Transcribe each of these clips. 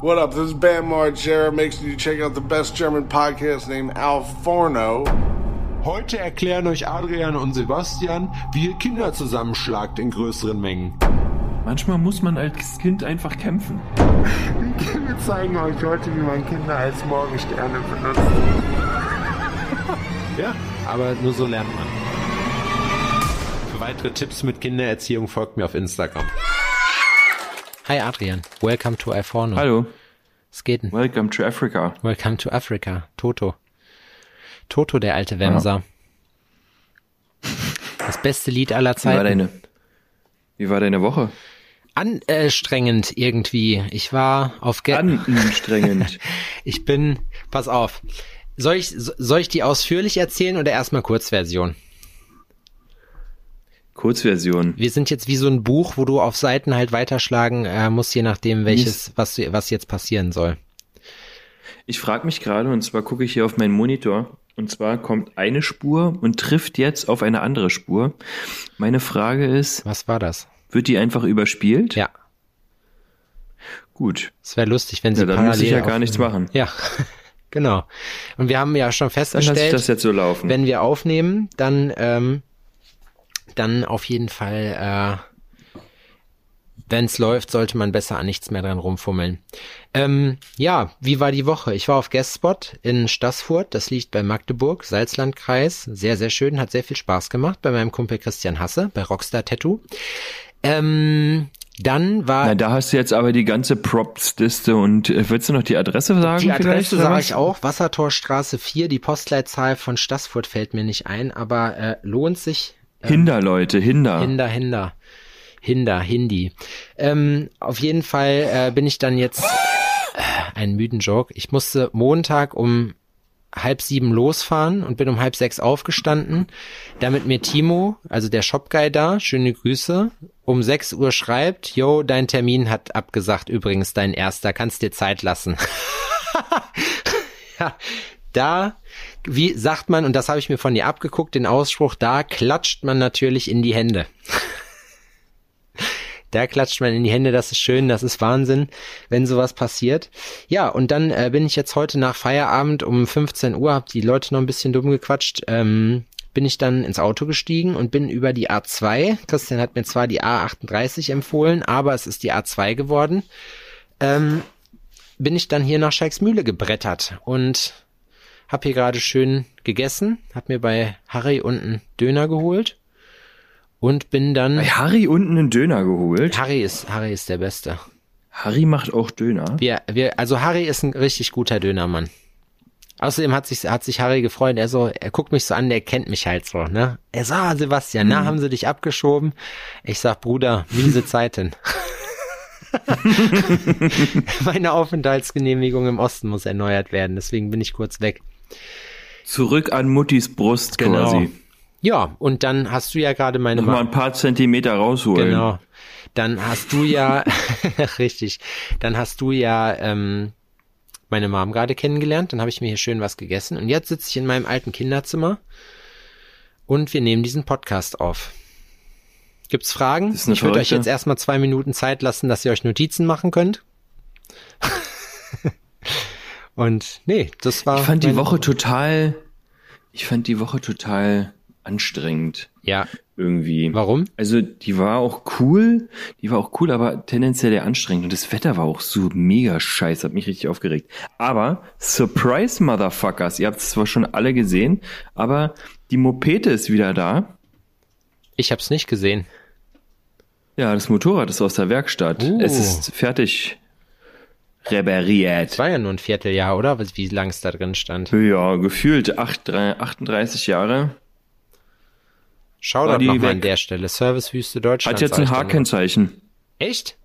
What up? This is Bam Margera. Make sure you check out the best German podcast named Al Forno. Heute erklären euch Adrian und Sebastian, wie ihr Kinder zusammenschlagt in größeren Mengen. Manchmal muss man als Kind einfach kämpfen. Wir zeigen euch heute, wie man Kinder als Morgensterne benutzt. ja, aber nur so lernt man. Für weitere Tipps mit Kindererziehung folgt mir auf Instagram. Hi Adrian, welcome to iPhone. Hallo. Es geht denn? Welcome to Africa. Welcome to Africa. Toto. Toto, der alte Wemser. Das beste Lied aller Wie war Zeiten. deine, wie war deine Woche? Anstrengend irgendwie. Ich war auf Ge Anstrengend. Ich bin, pass auf. Soll ich, soll ich die ausführlich erzählen oder erstmal Kurzversion? Kurzversion. Wir sind jetzt wie so ein Buch, wo du auf Seiten halt weiterschlagen äh, musst, je nachdem welches, was, was jetzt passieren soll. Ich frage mich gerade, und zwar gucke ich hier auf meinen Monitor, und zwar kommt eine Spur und trifft jetzt auf eine andere Spur. Meine Frage ist, Was war das? wird die einfach überspielt? Ja, Gut. es wäre lustig, wenn sie Ja, dann parallel muss ich ja gar nichts machen. Ja, genau. Und wir haben ja schon festgestellt, das jetzt so laufen. wenn wir aufnehmen, dann, ähm, dann auf jeden Fall, äh, wenn es läuft, sollte man besser an nichts mehr dran rumfummeln. Ähm, ja, wie war die Woche? Ich war auf Guestspot in Stassfurt, das liegt bei Magdeburg, Salzlandkreis. Sehr, sehr schön, hat sehr viel Spaß gemacht bei meinem Kumpel Christian Hasse, bei Rockstar Tattoo. Ähm, dann war Na, da hast du jetzt aber die ganze Props-Liste und äh, willst du noch die Adresse sagen? Die Adresse sage ich auch, Wassertorstraße 4, die Postleitzahl von Stassfurt fällt mir nicht ein, aber äh, lohnt sich. Hinder, Leute, Hinder. Hinder, Hinder. Hinder, Hindi. Ähm, auf jeden Fall äh, bin ich dann jetzt äh, einen müden Joke. Ich musste Montag um halb sieben losfahren und bin um halb sechs aufgestanden, damit mir Timo, also der Shopguy da, schöne Grüße, um sechs Uhr schreibt, yo, dein Termin hat abgesagt, übrigens dein erster, kannst dir Zeit lassen. ja, da, wie sagt man, und das habe ich mir von dir abgeguckt, den Ausspruch, da klatscht man natürlich in die Hände. Da klatscht man in die Hände, das ist schön, das ist Wahnsinn, wenn sowas passiert. Ja, und dann äh, bin ich jetzt heute nach Feierabend um 15 Uhr, hab die Leute noch ein bisschen dumm gequatscht, ähm, bin ich dann ins Auto gestiegen und bin über die A2. Christian hat mir zwar die A38 empfohlen, aber es ist die A2 geworden. Ähm, bin ich dann hier nach Scheiksmühle gebrettert und hab hier gerade schön gegessen, hab mir bei Harry unten Döner geholt und bin dann Bei Harry unten einen Döner geholt. Harry ist, Harry ist der Beste. Harry macht auch Döner. Wir, wir, also Harry ist ein richtig guter Dönermann. Außerdem hat sich, hat sich Harry gefreut. Er so, er guckt mich so an, der kennt mich halt so, ne? Er so, ah, Sebastian, na, haben sie dich abgeschoben? Ich sag, Bruder, miese Zeiten. Meine Aufenthaltsgenehmigung im Osten muss erneuert werden, deswegen bin ich kurz weg. Zurück an Muttis Brust Genau. quasi. Ja, und dann hast du ja gerade meine Nochmal Ma ein paar Zentimeter rausholen. Genau. Dann hast du ja, richtig, dann hast du ja ähm, meine Mom gerade kennengelernt, dann habe ich mir hier schön was gegessen und jetzt sitze ich in meinem alten Kinderzimmer und wir nehmen diesen Podcast auf. Gibt's Fragen? Ich würde euch jetzt erstmal zwei Minuten Zeit lassen, dass ihr euch Notizen machen könnt. Und nee, das war. Ich fand die Woche total, ich fand die Woche total anstrengend Ja. irgendwie. Warum? Also die war auch cool, die war auch cool, aber tendenziell eher anstrengend und das Wetter war auch so mega scheiße, hat mich richtig aufgeregt. Aber Surprise Motherfuckers, ihr habt es zwar schon alle gesehen, aber die Mopete ist wieder da. Ich hab's nicht gesehen. Ja, das Motorrad ist aus der Werkstatt. Uh. Es ist fertig repariert. War ja nur ein Vierteljahr, oder? Wie lang es da drin stand. Ja, gefühlt acht, drei- 38 Jahre. Schau doch nochmal an der Stelle. Servicewüste Deutschland. Hat jetzt ein. H-Kennzeichen. Echt?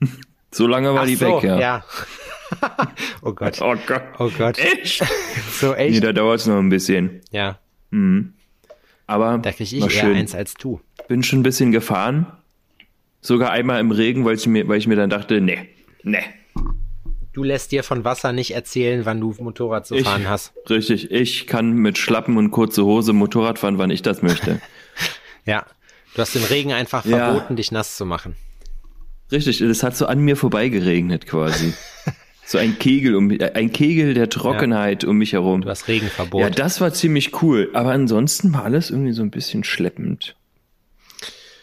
So lange war Ach die so, weg, ja. ja. oh Gott. Oh Gott. Oh Gott. Echt? So Nee, echt? da dauert es noch ein bisschen. Ja, Aber da krieg ich eher schön. eins als du. Bin schon ein bisschen gefahren. Sogar einmal im Regen, weil ich mir, weil ich mir dann dachte, nee, nee. Du lässt dir von Wasser nicht erzählen, wann du Motorrad zu Ich, fahren hast. Richtig, ich kann mit Schlappen und kurze Hose Motorrad fahren, wann ich das möchte. Ja. Du hast dem Regen einfach Ja. verboten, dich nass zu machen. Richtig, das hat so an mir vorbeigeregnet quasi. so ein Kegel um ein Kegel der Trockenheit um mich herum. Du hast Regenverbot. Ja, das war ziemlich cool. Aber ansonsten war alles irgendwie so ein bisschen schleppend.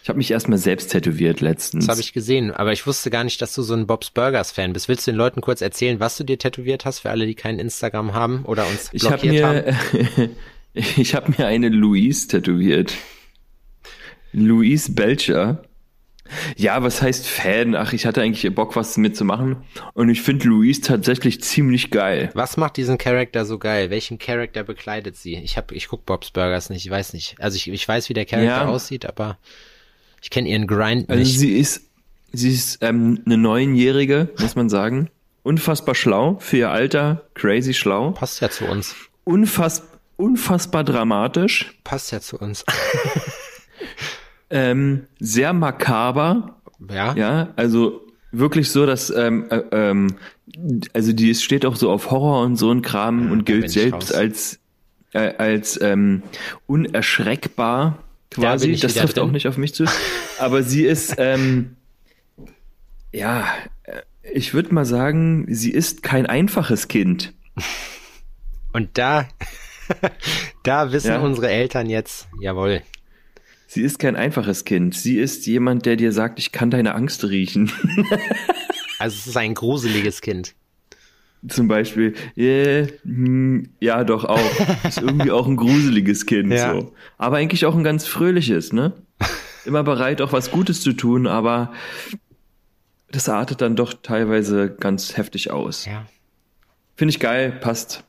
Ich habe mich erstmal selbst tätowiert letztens. Das habe ich gesehen, aber ich wusste gar nicht, dass du so ein Bob's Burgers Fan bist. Willst du den Leuten kurz erzählen, was du dir tätowiert hast für alle, die kein Instagram haben oder uns ich hab blockiert mir, haben? ich habe mir eine Louise tätowiert. Louise Belcher. Ja, was heißt Fan? Ach, ich hatte eigentlich Bock, was mitzumachen. Und ich finde Louise tatsächlich ziemlich geil. Was macht diesen Charakter so geil? Welchen Charakter bekleidet sie? Ich hab, ich guck Bob's Burgers nicht, ich weiß nicht. Also ich, ich weiß, wie der Charakter Ja. aussieht, aber ich kenne ihren Grind Also nicht. sie ist, sie ist ähm, eine neunjährige, muss man sagen. Unfassbar schlau für ihr Alter, crazy schlau. Passt ja zu uns. Unfass, unfassbar dramatisch, Passt ja zu uns. ähm, sehr makaber, ja? ja, also wirklich so, dass ähm, äh, ähm, also die es steht auch so auf Horror und so ein Kram und da bin gilt selbst raus. als äh, als ähm, unerschreckbar quasi. ich das trifft drin. auch nicht auf mich zu. Aber sie ist ähm, ja, äh, ich würde mal sagen, sie ist kein einfaches Kind. Und da, da wissen Ja. unsere Eltern jetzt, jawohl. Sie ist kein einfaches Kind. Sie ist jemand, der dir sagt, ich kann deine Angst riechen. Also es ist ein gruseliges Kind. Zum Beispiel, yeah, hm, ja, doch auch. Ist irgendwie auch ein gruseliges Kind, Ja. so. Aber eigentlich auch ein ganz fröhliches, ne? Immer bereit, auch was Gutes zu tun, aber das artet dann doch teilweise ganz heftig aus. Ja. Finde ich geil, passt.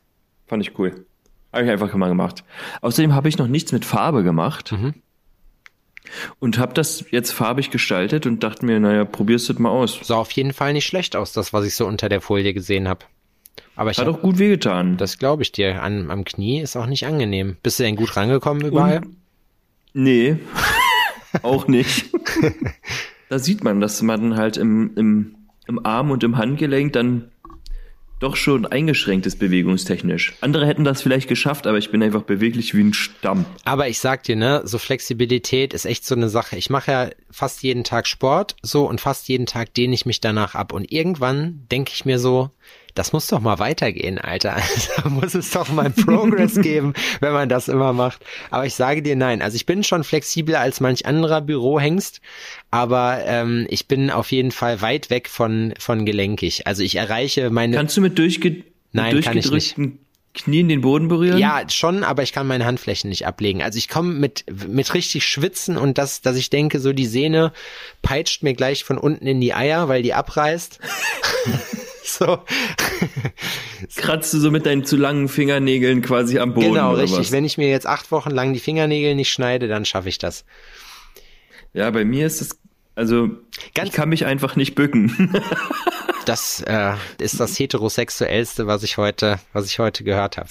Fand ich cool. Habe ich einfach mal gemacht. Außerdem habe ich noch nichts mit Farbe gemacht. Mhm. Und habe das jetzt farbig gestaltet und dachte mir, naja, probierst du das mal aus. Sah auf jeden Fall nicht schlecht aus, das, was ich so unter der Folie gesehen habe. Aber ich Hat hab, auch gut wehgetan. das glaube ich dir, an, am Knie ist auch nicht angenehm. Bist du denn gut rangekommen überall? Nee, auch nicht. da sieht man, dass man halt im, im, im Arm und im Handgelenk dann doch schon eingeschränkt ist bewegungstechnisch. Andere hätten das vielleicht geschafft, aber ich bin einfach beweglich wie ein Stamm. Aber ich sag dir, ne, so Flexibilität ist echt so eine Sache. Ich mache ja fast jeden Tag Sport, so und fast jeden Tag dehne ich mich danach ab. Und irgendwann denke ich mir so, das muss doch mal weitergehen, Alter. Da muss es doch mal Progress geben, wenn man das immer macht. Aber ich sage dir nein. Also ich bin schon flexibler als manch anderer Bürohengst, aber ähm, ich bin auf jeden Fall weit weg von, von gelenkig. Also ich erreiche meine. Kannst du mit, durchge Nein, mit durchgedrückten Knien den Boden berühren? Ja, schon, aber ich kann meine Handflächen nicht ablegen. Also ich komme mit, mit richtig schwitzen und das, dass ich denke, so die Sehne peitscht mir gleich von unten in die Eier, weil die abreißt. so. Kratzt du so mit deinen zu langen Fingernägeln quasi am Boden genau, richtig. was? Wenn ich mir jetzt acht Wochen lang die Fingernägel nicht schneide, dann schaffe ich das. Ja, bei mir ist es, also Ganz- ich kann mich einfach nicht bücken. Das äh, ist das heterosexuellste, was ich heute, was ich heute gehört habe.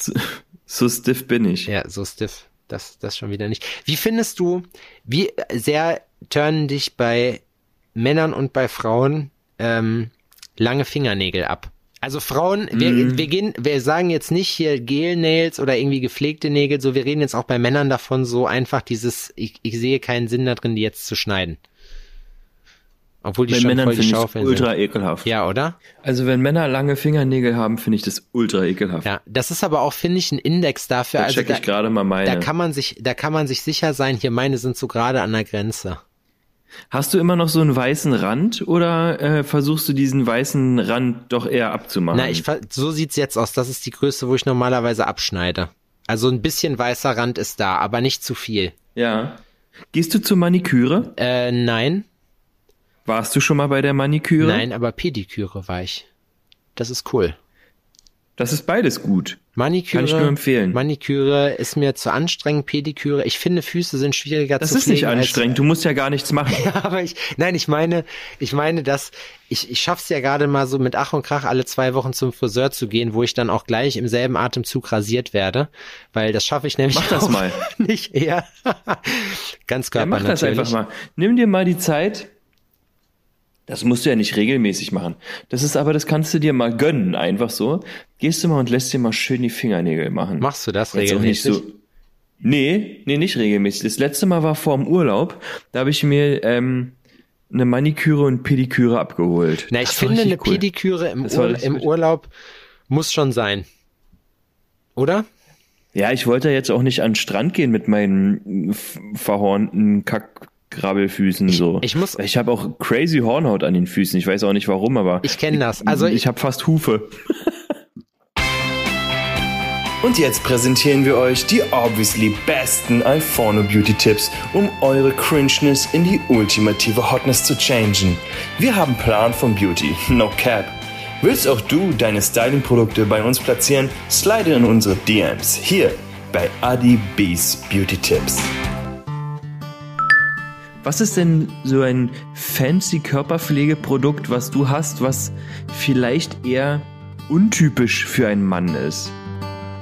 so stiff bin ich. Ja, so stiff. Das, das schon wieder nicht. Wie findest du, wie sehr turnen dich bei Männern und bei Frauen ähm, lange Fingernägel ab? Also Frauen, wir, wir gehen, wir sagen jetzt nicht hier Gel-Nails oder irgendwie gepflegte Nägel, so wir reden jetzt auch bei Männern davon, so einfach dieses, ich, ich sehe keinen Sinn da drin, die jetzt zu schneiden. Obwohl die Bei schon Männern voll die finde ich Schaufeln ultra sind. ekelhaft. Ja, oder? Also wenn Männer lange Fingernägel haben, finde ich das ultra ekelhaft. Ja, das ist aber auch, finde ich, ein Index dafür. Da also check ich gerade mal meine. Da kann man sich, da kann man sich sicher sein, hier meine sind so gerade an der Grenze. Hast du immer noch so einen weißen Rand oder äh, versuchst du diesen weißen Rand doch eher abzumachen? Na, ich, so sieht's jetzt aus. Das ist die Größe, wo ich normalerweise abschneide. Also ein bisschen weißer Rand ist da, aber nicht zu viel. ja. Gehst du zur Maniküre? Äh, nein, Warst du schon mal bei der Maniküre? nein, aber Pediküre war ich. Das ist cool. Das ist beides gut. Maniküre, Kann ich nur empfehlen. Maniküre ist mir zu anstrengend. Pediküre, ich finde Füße sind schwieriger Das zu ist pflegen. nicht anstrengend. Du musst ja gar nichts machen. Als, aber ich, nein, ich meine, ich meine, dass ich, ich schaff's ja gerade mal so mit Ach und Krach alle zwei Wochen zum Friseur zu gehen, wo ich dann auch gleich im selben Atemzug rasiert werde, weil das schaffe ich nämlich Mach das mal. nicht eher. Ganzkörper Ja, mach das natürlich. einfach mal. Nimm dir mal die Zeit. Das musst du ja nicht regelmäßig machen. Das ist aber, das kannst du dir mal gönnen, einfach so. Gehst du mal und lässt dir mal schön die Fingernägel machen. Machst du das Jetzt auch nicht regelmäßig? so. Nee, nee, nicht regelmäßig. Das letzte Mal war vor dem Urlaub. Da habe ich mir ähm, eine Maniküre und Pediküre abgeholt. Na, ich finde, eine cool. Pediküre im, Ur im. Urlaub muss schon sein. Oder? Ja, ich wollte jetzt auch nicht an den Strand gehen mit meinen f- verhornten Kackgrabbelfüßen so. ich muss- ich habe auch crazy Hornhaut an den Füßen. Ich weiß auch nicht warum, aber Ich kenne das. Also ich habe fast Hufe. Und jetzt präsentieren wir euch die obviously besten Alforno Beauty Tipps, um eure Cringeness in die ultimative Hotness zu changen. Wir haben Plan von Beauty, no cap. Willst auch du deine Styling-Produkte bei uns platzieren? Slide in unsere DMs hier bei Adi B's Beauty Tips. Was ist denn so ein fancy Körperpflegeprodukt, was du hast, was vielleicht eher untypisch für einen Mann ist?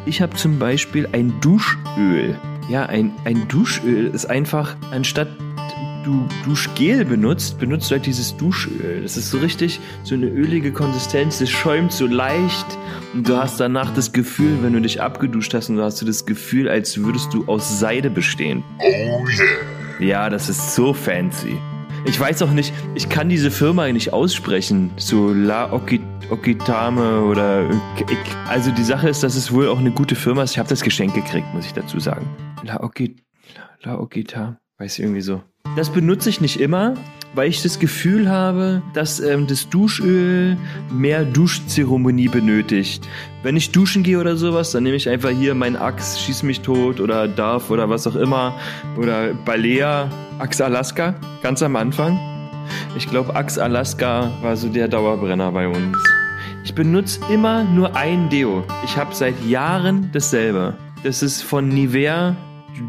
Ich habe zum Beispiel ein Duschöl. Ja, ein, ein Duschöl ist einfach, anstatt du Duschgel benutzt, benutzt du halt dieses Duschöl. Das ist so richtig so eine ölige Konsistenz, das schäumt so leicht und du hast danach das Gefühl, wenn du dich abgeduscht hast, und du hast du das Gefühl, als würdest du aus Seide bestehen. Ja, das ist so fancy. Ich weiß auch nicht, ich kann diese Firma nicht aussprechen. So La Oki- Okitame oder. Also die Sache ist, dass es wohl auch eine gute Firma ist. Ich habe das Geschenk gekriegt, muss ich dazu sagen. La Oki, La Okita, weiß ich irgendwie so. Das benutze ich nicht immer, weil ich das Gefühl habe, dass ähm, das Duschöl mehr Duschzeremonie benötigt. Wenn ich duschen gehe oder sowas, dann nehme ich einfach hier meinen Axe, schieß mich tot oder Darf oder was auch immer. Oder Balea, Axe Alaska, ganz am Anfang. Ich glaube, Axe Alaska war so der Dauerbrenner bei uns. Ich benutze immer nur ein Deo. Ich habe seit Jahren dasselbe. Das ist von Nivea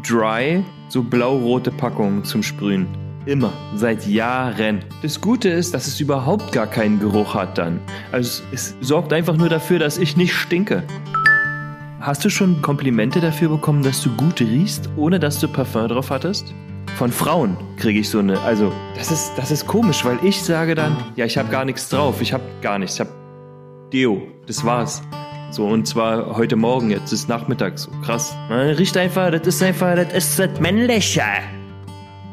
Dry, so blau-rote Packung zum Sprühen. Immer, seit Jahren. Das Gute ist, dass es überhaupt gar keinen Geruch hat dann. Also es sorgt einfach nur dafür, dass ich nicht stinke. Hast du schon Komplimente dafür bekommen, dass du gut riechst, ohne dass du Parfum drauf hattest? Von Frauen kriege ich so eine, also das ist, das ist komisch, weil ich sage dann, ja, ich habe gar nichts drauf, ich habe gar nichts, ich habe Deo, das war's. So, und zwar heute Morgen, jetzt ist Nachmittag, so krass. Man riecht einfach, das ist einfach, das ist das Männliche.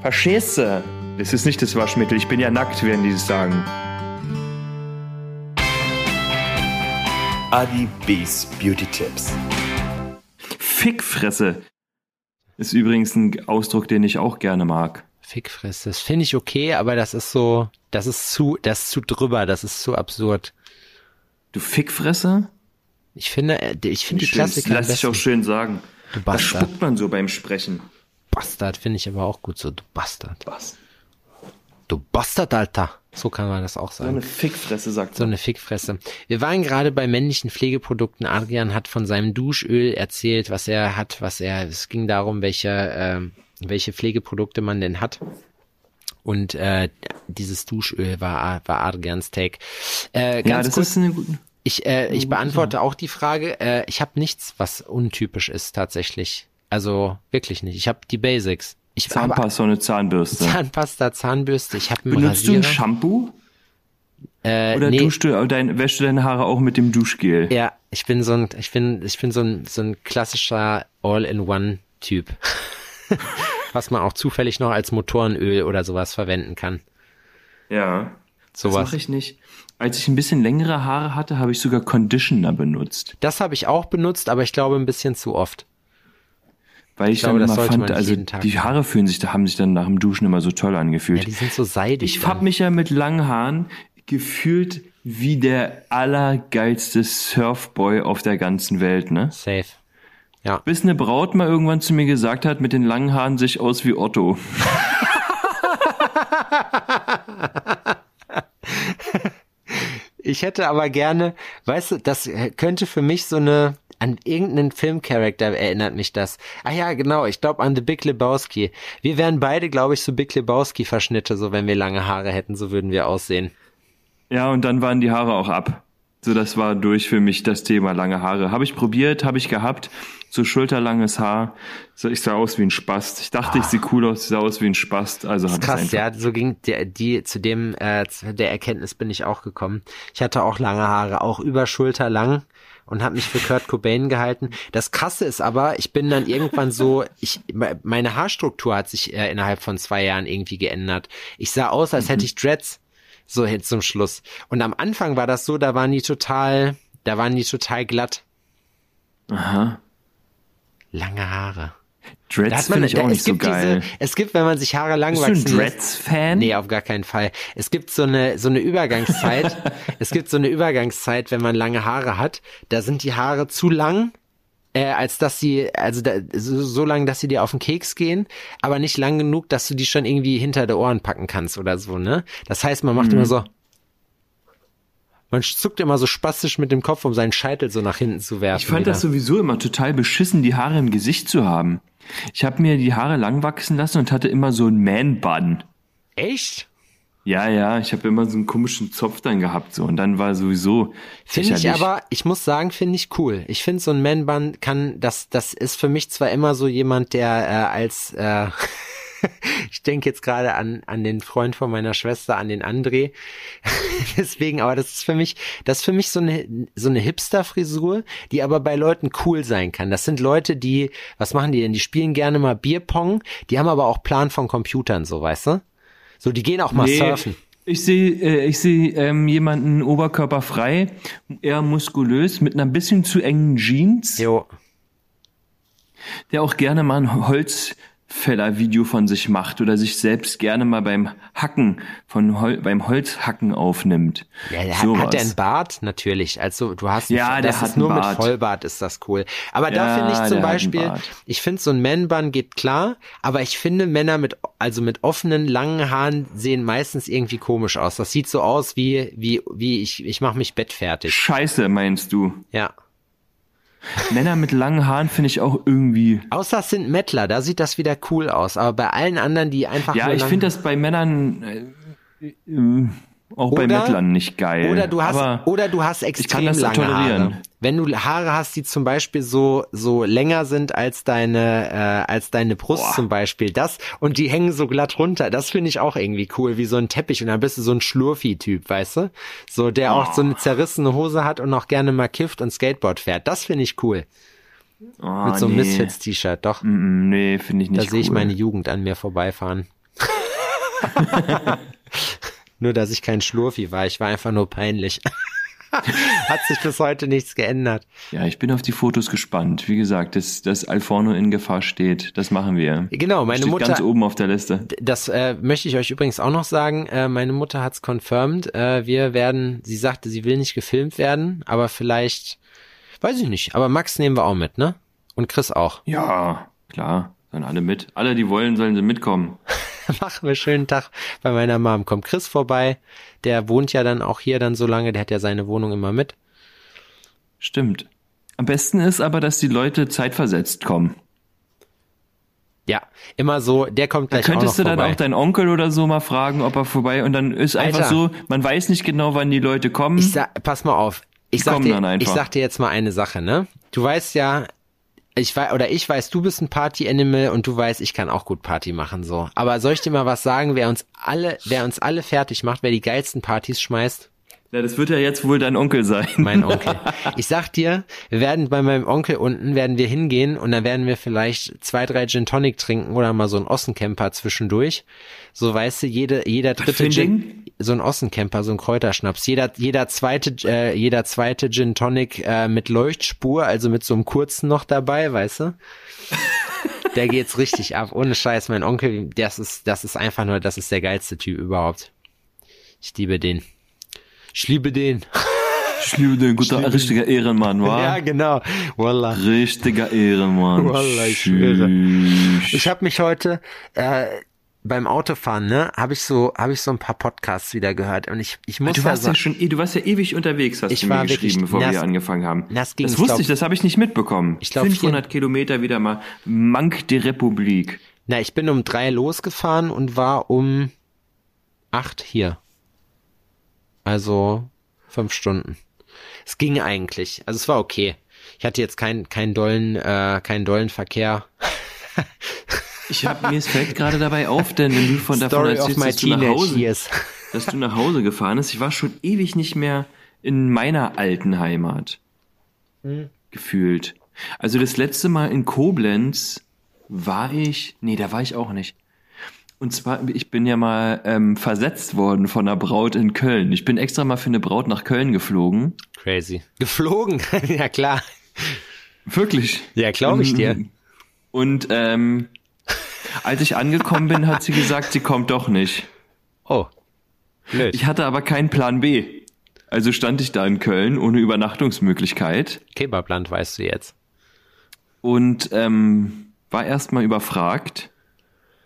Verstehst du? Das ist nicht das Waschmittel, ich bin ja nackt, werden die das sagen. Adi B's Beauty Tips. Fickfresse ist übrigens ein Ausdruck, den ich auch gerne mag. Fickfress, das finde ich okay, aber das ist so, das ist zu, das ist zu drüber, das ist zu absurd. Du Fickfresse? Ich finde, äh, ich finde die Schön, Klassiker am Lass sich auch schön sagen. Du Das Bastard. spuckt man so beim Sprechen. Bastard finde ich aber auch gut so. Du Bastard. Was? Du Bastard, Alter. So kann man das auch So sagen. eine Fickfresse, sagt So eine Fickfresse. Wir waren gerade bei männlichen Pflegeprodukten. Adrian hat von seinem Duschöl erzählt, was er hat, was er, es ging darum, welche, ähm, welche Pflegeprodukte man denn hat. Und äh, dieses Duschöl war, war Adrians Take. Äh, Ja, ganz das kurz, ist eine gute. Ich, äh, ich beantworte auch die Frage. Äh, ich habe nichts, was untypisch ist tatsächlich. Also wirklich nicht. Ich habe die Basics. Ich Zahnpasta und eine Zahnbürste. Zahnpasta, Zahnbürste. Ich habe einen Benutzt du ein Rasierer. Shampoo? äh, Oder nee, duschst du, dein, wäschst du deine Haare auch mit dem Duschgel? Ja, ich bin so ein, ich bin, ich bin so ein, so ein klassischer All-in-One-Typ. Was man auch zufällig noch als Motorenöl oder sowas verwenden kann. Ja. Das Sowas. mache ich nicht. Als ich ein bisschen längere Haare hatte, habe ich sogar Conditioner benutzt. Das habe ich auch benutzt, aber ich glaube ein bisschen zu oft. Weil ich, glaube, dann immer fand, also die Haare fühlen sich, da haben sich dann nach dem Duschen immer so toll Ja, angefühlt. die sind so seidig. ich habe mich ja mit langen Haaren gefühlt wie der allergeilste Surfboy auf der ganzen Welt, ne? Safe. Ja. Bis eine Braut mal irgendwann zu mir gesagt hat, mit den langen Haaren sich aus wie Otto. Ich hätte aber gerne, weißt du, das könnte für mich so eine, an irgendeinen Filmcharakter erinnert mich das. Ah ja, genau, ich glaube an The Big Lebowski. Wir wären beide, glaube ich, so Big Lebowski-Verschnitte, so wenn wir lange Haare hätten, so würden wir aussehen. Ja, und dann waren die Haare auch ab. So, das war durch für mich das Thema lange Haare. Habe ich probiert, habe ich gehabt. So schulterlanges Haar. So, ich sah aus wie ein Spast. Ich dachte, ich sehe cool aus, ich sah aus wie ein Spast. Also habe ich Krass, einfach. ja, so ging der, die, zu dem, äh, zu der Erkenntnis bin ich auch gekommen. Ich hatte auch lange Haare, auch über Schulter lang und habe mich für Kurt Cobain gehalten. Das Krasse ist aber, ich bin dann irgendwann so, ich, meine Haarstruktur hat sich äh, innerhalb von zwei Jahren irgendwie geändert. Ich sah aus, als hätte ich Dreads so hin zum Schluss. Und am Anfang war das so, da waren die total, da waren die total glatt. Aha. Lange Haare. Dreads finde ich da, auch es nicht so gibt geil. diese, es gibt, wenn man sich Haare lang Bist du ein wachsen Dreads-Fan? Nee, auf gar keinen Fall. Es gibt so eine, so eine Übergangszeit. es gibt so eine Übergangszeit, wenn man lange Haare hat. Da sind die Haare zu lang, äh, als dass sie, also da, so, so lang, dass sie dir auf den Keks gehen, aber nicht lang genug, dass du die schon irgendwie hinter der Ohren packen kannst oder so, ne? Das heißt, man macht Mhm. immer so. Man zuckt immer so spastisch mit dem Kopf, um seinen Scheitel so nach hinten zu werfen. Ich fand wieder. das sowieso immer total beschissen, die Haare im Gesicht zu haben. Ich habe mir die Haare lang wachsen lassen und hatte immer so einen Man-Bun. Echt? Ja, ja, ich habe immer so einen komischen Zopf dann gehabt so und dann war sowieso Finde ich aber, ich muss sagen, finde ich cool. Ich finde so ein Man-Bun kann, das, das ist für mich zwar immer so jemand, der äh, als, äh, ich denke jetzt gerade an, an den Freund von meiner Schwester, an den André. Deswegen, aber das ist für mich, das ist für mich so eine, so eine Hipster-Frisur, die aber bei Leuten cool sein kann. Das sind Leute, die, was machen die denn? Die spielen gerne mal Bierpong, die haben aber auch Plan von Computern, so, weißt du? So, die gehen auch mal Nee, surfen. Ich sehe äh, ich sehe ähm, jemanden oberkörperfrei, eher muskulös, mit einer bisschen zu engen Jeans, Jo. der auch gerne mal ein Holzfäller-Video von sich macht oder sich selbst gerne mal beim Hacken von Hol beim Holzhacken aufnimmt. Ja, der Sowas. hat, hat der einen Bart? Natürlich. Also du hast Ja, der das hat ist nur einen mit Bart. Vollbart ist das cool. Aber da Ja, finde ich zum der Beispiel, Bart. ich finde so ein Man-Bun geht klar, aber ich finde Männer mit also mit offenen langen Haaren sehen meistens irgendwie komisch aus. Das sieht so aus wie wie wie ich ich mache mich bettfertig. Scheiße, meinst du? Ja. Männer mit langen Haaren finde ich auch irgendwie. Außer es sind Mettler, da sieht das wieder cool aus. Aber bei allen anderen, die einfach Ja, ich finde das bei Männern äh, äh, auch bei Oder- Mettlern nicht geil. Oder du hast, Aber oder du hast kann extrem das lange tolerieren. Haare. Wenn du Haare hast, die zum Beispiel so, so länger sind als deine, äh, als deine Brust Boah. zum Beispiel, das, und die hängen so glatt runter, das finde ich auch irgendwie cool, wie so ein Teppich, und dann bist du so ein Schlurfi-Typ, weißt du? So, der auch so eine zerrissene Hose hat und auch gerne mal kifft und Skateboard fährt. Das finde ich cool. oh, Mit so einem nee. Misfits-T-Shirt, doch. Mm, mm, Nee, finde ich nicht Da sehe ich meine Jugend an mir vorbeifahren. nur, dass ich kein Schlurfi war. Ich war einfach nur peinlich. Hat sich bis heute nichts geändert. Ja, ich bin auf die Fotos gespannt. Wie gesagt, dass, dass Alforno in Gefahr steht, das machen wir. Genau, meine Steht Mutter, ganz oben auf der Liste. das äh, möchte ich euch übrigens auch noch sagen. Äh, meine Mutter hat's confirmed. Äh, wir werden, sie sagte, sie will nicht gefilmt werden, aber vielleicht, weiß ich nicht. Aber Max nehmen wir auch mit, ne? Und Chris auch. Ja, klar, sollen alle mit. Alle, die wollen, sollen sie mitkommen. Machen wir schönen Tag bei meiner Mom. Kommt Chris vorbei. Der wohnt ja dann auch hier dann so lange. Der hat ja seine Wohnung immer mit. Stimmt. Am besten ist aber, dass die Leute zeitversetzt kommen. Ja, immer so. Der kommt Da gleich auch noch könntest du dann vorbei. auch deinen Onkel oder so mal fragen, ob er vorbei und dann ist einfach Alter. so, man weiß nicht genau, wann die Leute kommen. Ich sag, pass mal auf. Ich sag, dir, einfach. ich sag dir jetzt mal eine Sache, ne? Du weißt ja, ich weiß, oder ich weiß, du bist ein Party-Animal und du weißt, ich kann auch gut Party machen, so. Aber soll ich dir mal was sagen, wer uns alle, wer uns alle fertig macht, wer die geilsten Partys schmeißt? ja, das wird ja jetzt wohl dein Onkel sein. Mein Onkel. Ich sag dir, wir werden bei meinem Onkel unten, werden wir hingehen und dann werden wir vielleicht zwei, drei Gin Tonic trinken oder mal so ein Ossencamper zwischendurch. So weißt du, jede, jeder dritte Gin, Ding? So ein Ossencamper, so ein Kräuterschnaps. Jeder, jeder zweite, äh, jeder zweite Gin Tonic äh, mit Leuchtspur, also mit so einem kurzen noch dabei, weißt du? Der geht's richtig ab. Ohne Scheiß, mein Onkel, das ist, das ist einfach nur, das ist der geilste Typ überhaupt. Ich liebe den. Ich liebe den. Ich liebe den guter, richtiger Ehrenmann, wa? Ja, genau. Wallah. Richtiger Ehrenmann. Wallah, ich schwöre. Ich habe mich heute äh, beim Autofahren, ne, habe ich so, habe ich so ein paar Podcasts wieder gehört und ich, ich muss Du warst ja schon, eh- du warst ja ewig unterwegs, hast Ich du mir geschrieben, bevor nass- wir angefangen haben. nass ging, das wusste glaub- ich, das habe ich nicht mitbekommen. Ich glaub, 500 Kilometer wieder mal. Mank die Republik. na, ich bin um drei losgefahren und war um acht hier. Also fünf Stunden. Es ging eigentlich. Also es war okay. Ich hatte jetzt keinen keinen dollen äh, keinen dollen Verkehr. Ich hab, mir es fällt gerade dabei auf, denn wenn du von davon erzählst, dass du, nach Hause, years. dass du nach Hause gefahren bist. Ich war schon ewig nicht mehr in meiner alten Heimat. Gefühlt. Also das letzte Mal in Koblenz war ich, nee, da war ich auch nicht. Und zwar, ich bin ja mal ähm, versetzt worden von einer Braut in Köln. Ich bin extra mal für eine Braut nach Köln geflogen. Crazy. Geflogen. ja klar. Wirklich. Ja, glaube ich dir. Und ähm, als ich angekommen bin, hat sie gesagt, sie kommt doch nicht. Oh. Blöd. Ich hatte aber keinen Plan B. Also stand ich da in Köln ohne Übernachtungsmöglichkeit Kebabland weißt du jetzt. und ähm, war erstmal überfragt.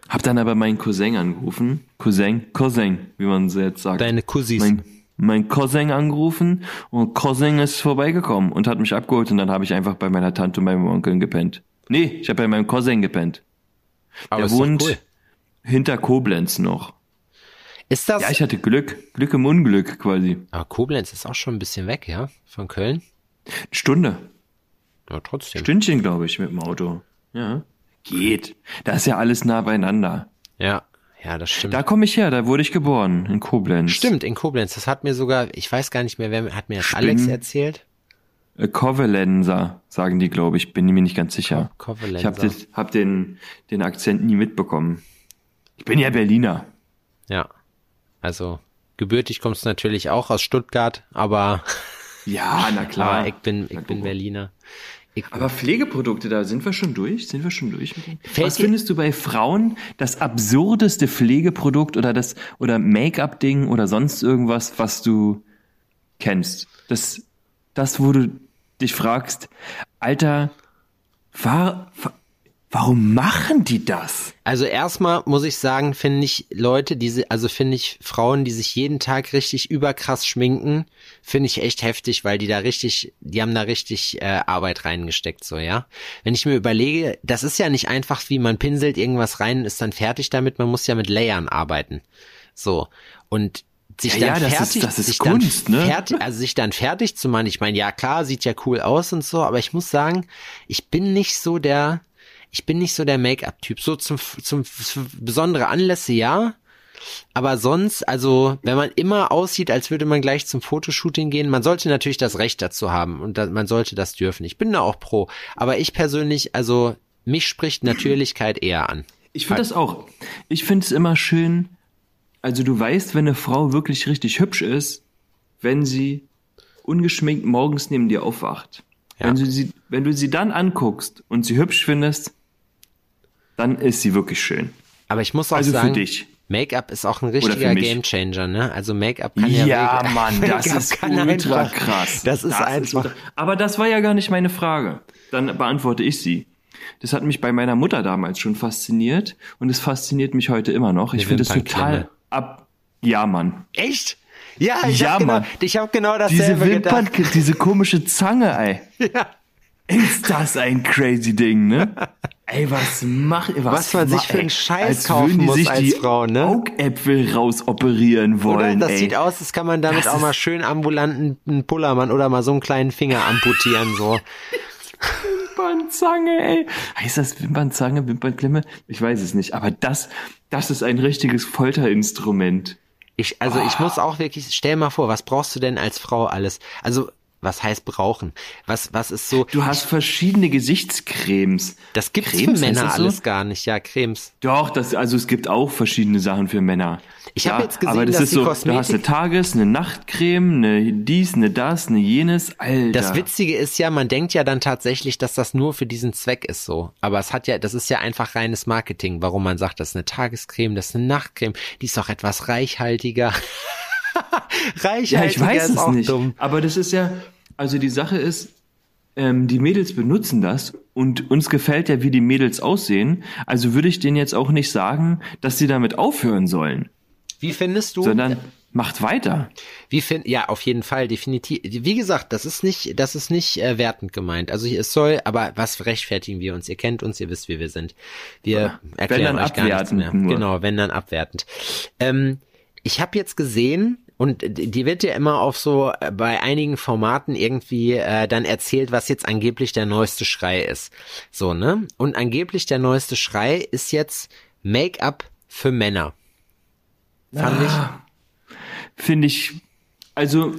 Hab dann aber meinen Cousin angerufen. Cousin, Cousin, wie man so jetzt sagt. Deine Cousins. mein, mein Cousin angerufen und Cousin ist vorbeigekommen und hat mich abgeholt und dann habe ich einfach bei meiner Tante und meinem Onkel gepennt. Nee, ich habe bei meinem Cousin gepennt. Aber Der wohnt cool. hinter Koblenz noch. Ist das? Ja, ich hatte Glück. Glück im Unglück quasi. aber Koblenz ist auch schon ein bisschen weg, ja? Von Köln? Stunde. Ja, trotzdem. Stündchen, glaube ich, mit dem Auto. Ja. Geht. Da ist ja alles nah beieinander. Ja. Ja, das stimmt. Da komme ich her, da wurde ich geboren, in Koblenz. Stimmt, in Koblenz. Das hat mir sogar, ich weiß gar nicht mehr, wer hat mir das Spinn- Alex erzählt? Äh, Kovalenser, sagen die, glaube ich. Bin mir nicht ganz sicher. Kovalenser. Ich habe hab den, den Akzent nie mitbekommen. Ich bin ja Berliner. Ja. Also, gebürtig kommst du natürlich auch aus Stuttgart, aber, Ja, na klar. aber ich bin, ich bin. Berliner. Ich, Aber Pflegeprodukte, da sind wir schon durch? Sind wir schon durch mit Was findest du bei Frauen das absurdeste Pflegeprodukt oder das oder Make-up-Ding oder sonst irgendwas, was du kennst? Das, das, wo du dich fragst, Alter, war, wa- warum machen die das? Also erstmal muss ich sagen, finde ich Leute, die sie, also finde ich Frauen, die sich jeden Tag richtig überkrass schminken, finde ich echt heftig, weil die da richtig, die haben da richtig äh, Arbeit reingesteckt, so ja. Wenn ich mir überlege, das ist ja nicht einfach, wie man pinselt irgendwas rein ist dann fertig damit, man muss ja mit Layern arbeiten, so und sich Ja, dann ja, das ist- fertig, das ist sich Kunst, dann ne? fertig, also sich dann fertig zu machen. Ich meine, ja klar, sieht ja cool aus und so, aber ich muss sagen, ich bin nicht so der, ich bin nicht so der Make-up-Typ. So zum, zum für besondere Anlässe ja. Aber sonst, also, wenn man immer aussieht, als würde man gleich zum Fotoshooting gehen, man sollte natürlich das Recht dazu haben und da, man sollte das dürfen. Ich bin da auch pro. Aber ich persönlich, also, mich spricht Natürlichkeit eher an. Ich finde das auch. Ich finde es immer schön, also du weißt, wenn eine Frau wirklich richtig hübsch ist, wenn sie ungeschminkt morgens neben dir aufwacht. Ja. Wenn, du sie, wenn du sie dann anguckst und sie hübsch findest, dann ist sie wirklich schön. Aber ich muss auch Also für sagen, dich. Make-up ist auch ein richtiger. Gamechanger, ne? Also Make-up kann ja, Ja, Mann, das ist ultra einfach- krass. Das ist einfach. ultra- Aber das war ja gar nicht meine Frage. Dann beantworte ich sie. Das hat mich bei meiner Mutter damals schon fasziniert und es fasziniert mich heute immer noch. Ich finde es total ab. Ja, Mann. Echt? Ja, ich Ja, hab genau, Mann. ich habe genau Diese dasselbe Wimpern, gedacht. diese komische Zange, ey. Ja. Ist das ein crazy Ding, ne? Ey, was macht, was, Was man sich für einen Scheiß als kaufen muss sich als die Frau, ne? Augäpfel rausoperieren Oder? wollen, Das ey. sieht aus, das kann man damit Das auch mal schön ambulanten einen Pullermann oder mal so einen kleinen Finger amputieren, so. Wimpernzange, ey. Heißt das Wimpernzange, Wimpernklemme? Ich weiß es nicht, aber das, das ist ein richtiges Folterinstrument. Ich, also ich muss auch wirklich, stell mal vor, was brauchst du denn als Frau alles? Also, was heißt brauchen? Was, was ist so, Du hast verschiedene Gesichtscremes. das gibt's Cremes, für Männer so? alles gar nicht, ja, Cremes. Doch, das, also es gibt auch verschiedene Sachen für Männer. Ich hab jetzt gesehen, aber das dass ist die so, Kosmetik- du hast eine Tages-, eine Nachtcreme, eine dies, eine das, eine jenes, Alter. Das Witzige ist ja, man denkt ja dann tatsächlich, dass das nur für diesen Zweck ist so. Aber es hat ja, das ist ja einfach reines Marketing, warum man sagt, das ist eine Tagescreme, das ist eine Nachtcreme, die ist doch etwas reichhaltiger. reichhaltiger Ja, ich weiß ist es auch nicht. dumm. Aber das ist ja, also die Sache ist, ähm, die Mädels benutzen das und uns gefällt ja, wie die Mädels aussehen. Also würde ich denen jetzt auch nicht sagen, dass sie damit aufhören sollen, Wie findest du? sondern macht weiter. Wie find, ja, auf jeden Fall, definitiv. Wie gesagt, das ist nicht, das ist nicht äh, wertend gemeint. Also es soll, aber was rechtfertigen wir uns? Ihr kennt uns, ihr wisst, wie wir sind. Wir erklären dann euch gar nichts abwertend mehr. nur. Genau, wenn dann abwertend. Ähm, ich habe jetzt gesehen, und die wird ja immer auf so äh, bei einigen Formaten irgendwie äh, dann erzählt, was jetzt angeblich der neueste Schrei ist. So, ne? Und angeblich der neueste Schrei ist jetzt Make-up für Männer. Fand Ah. Finde ich, also,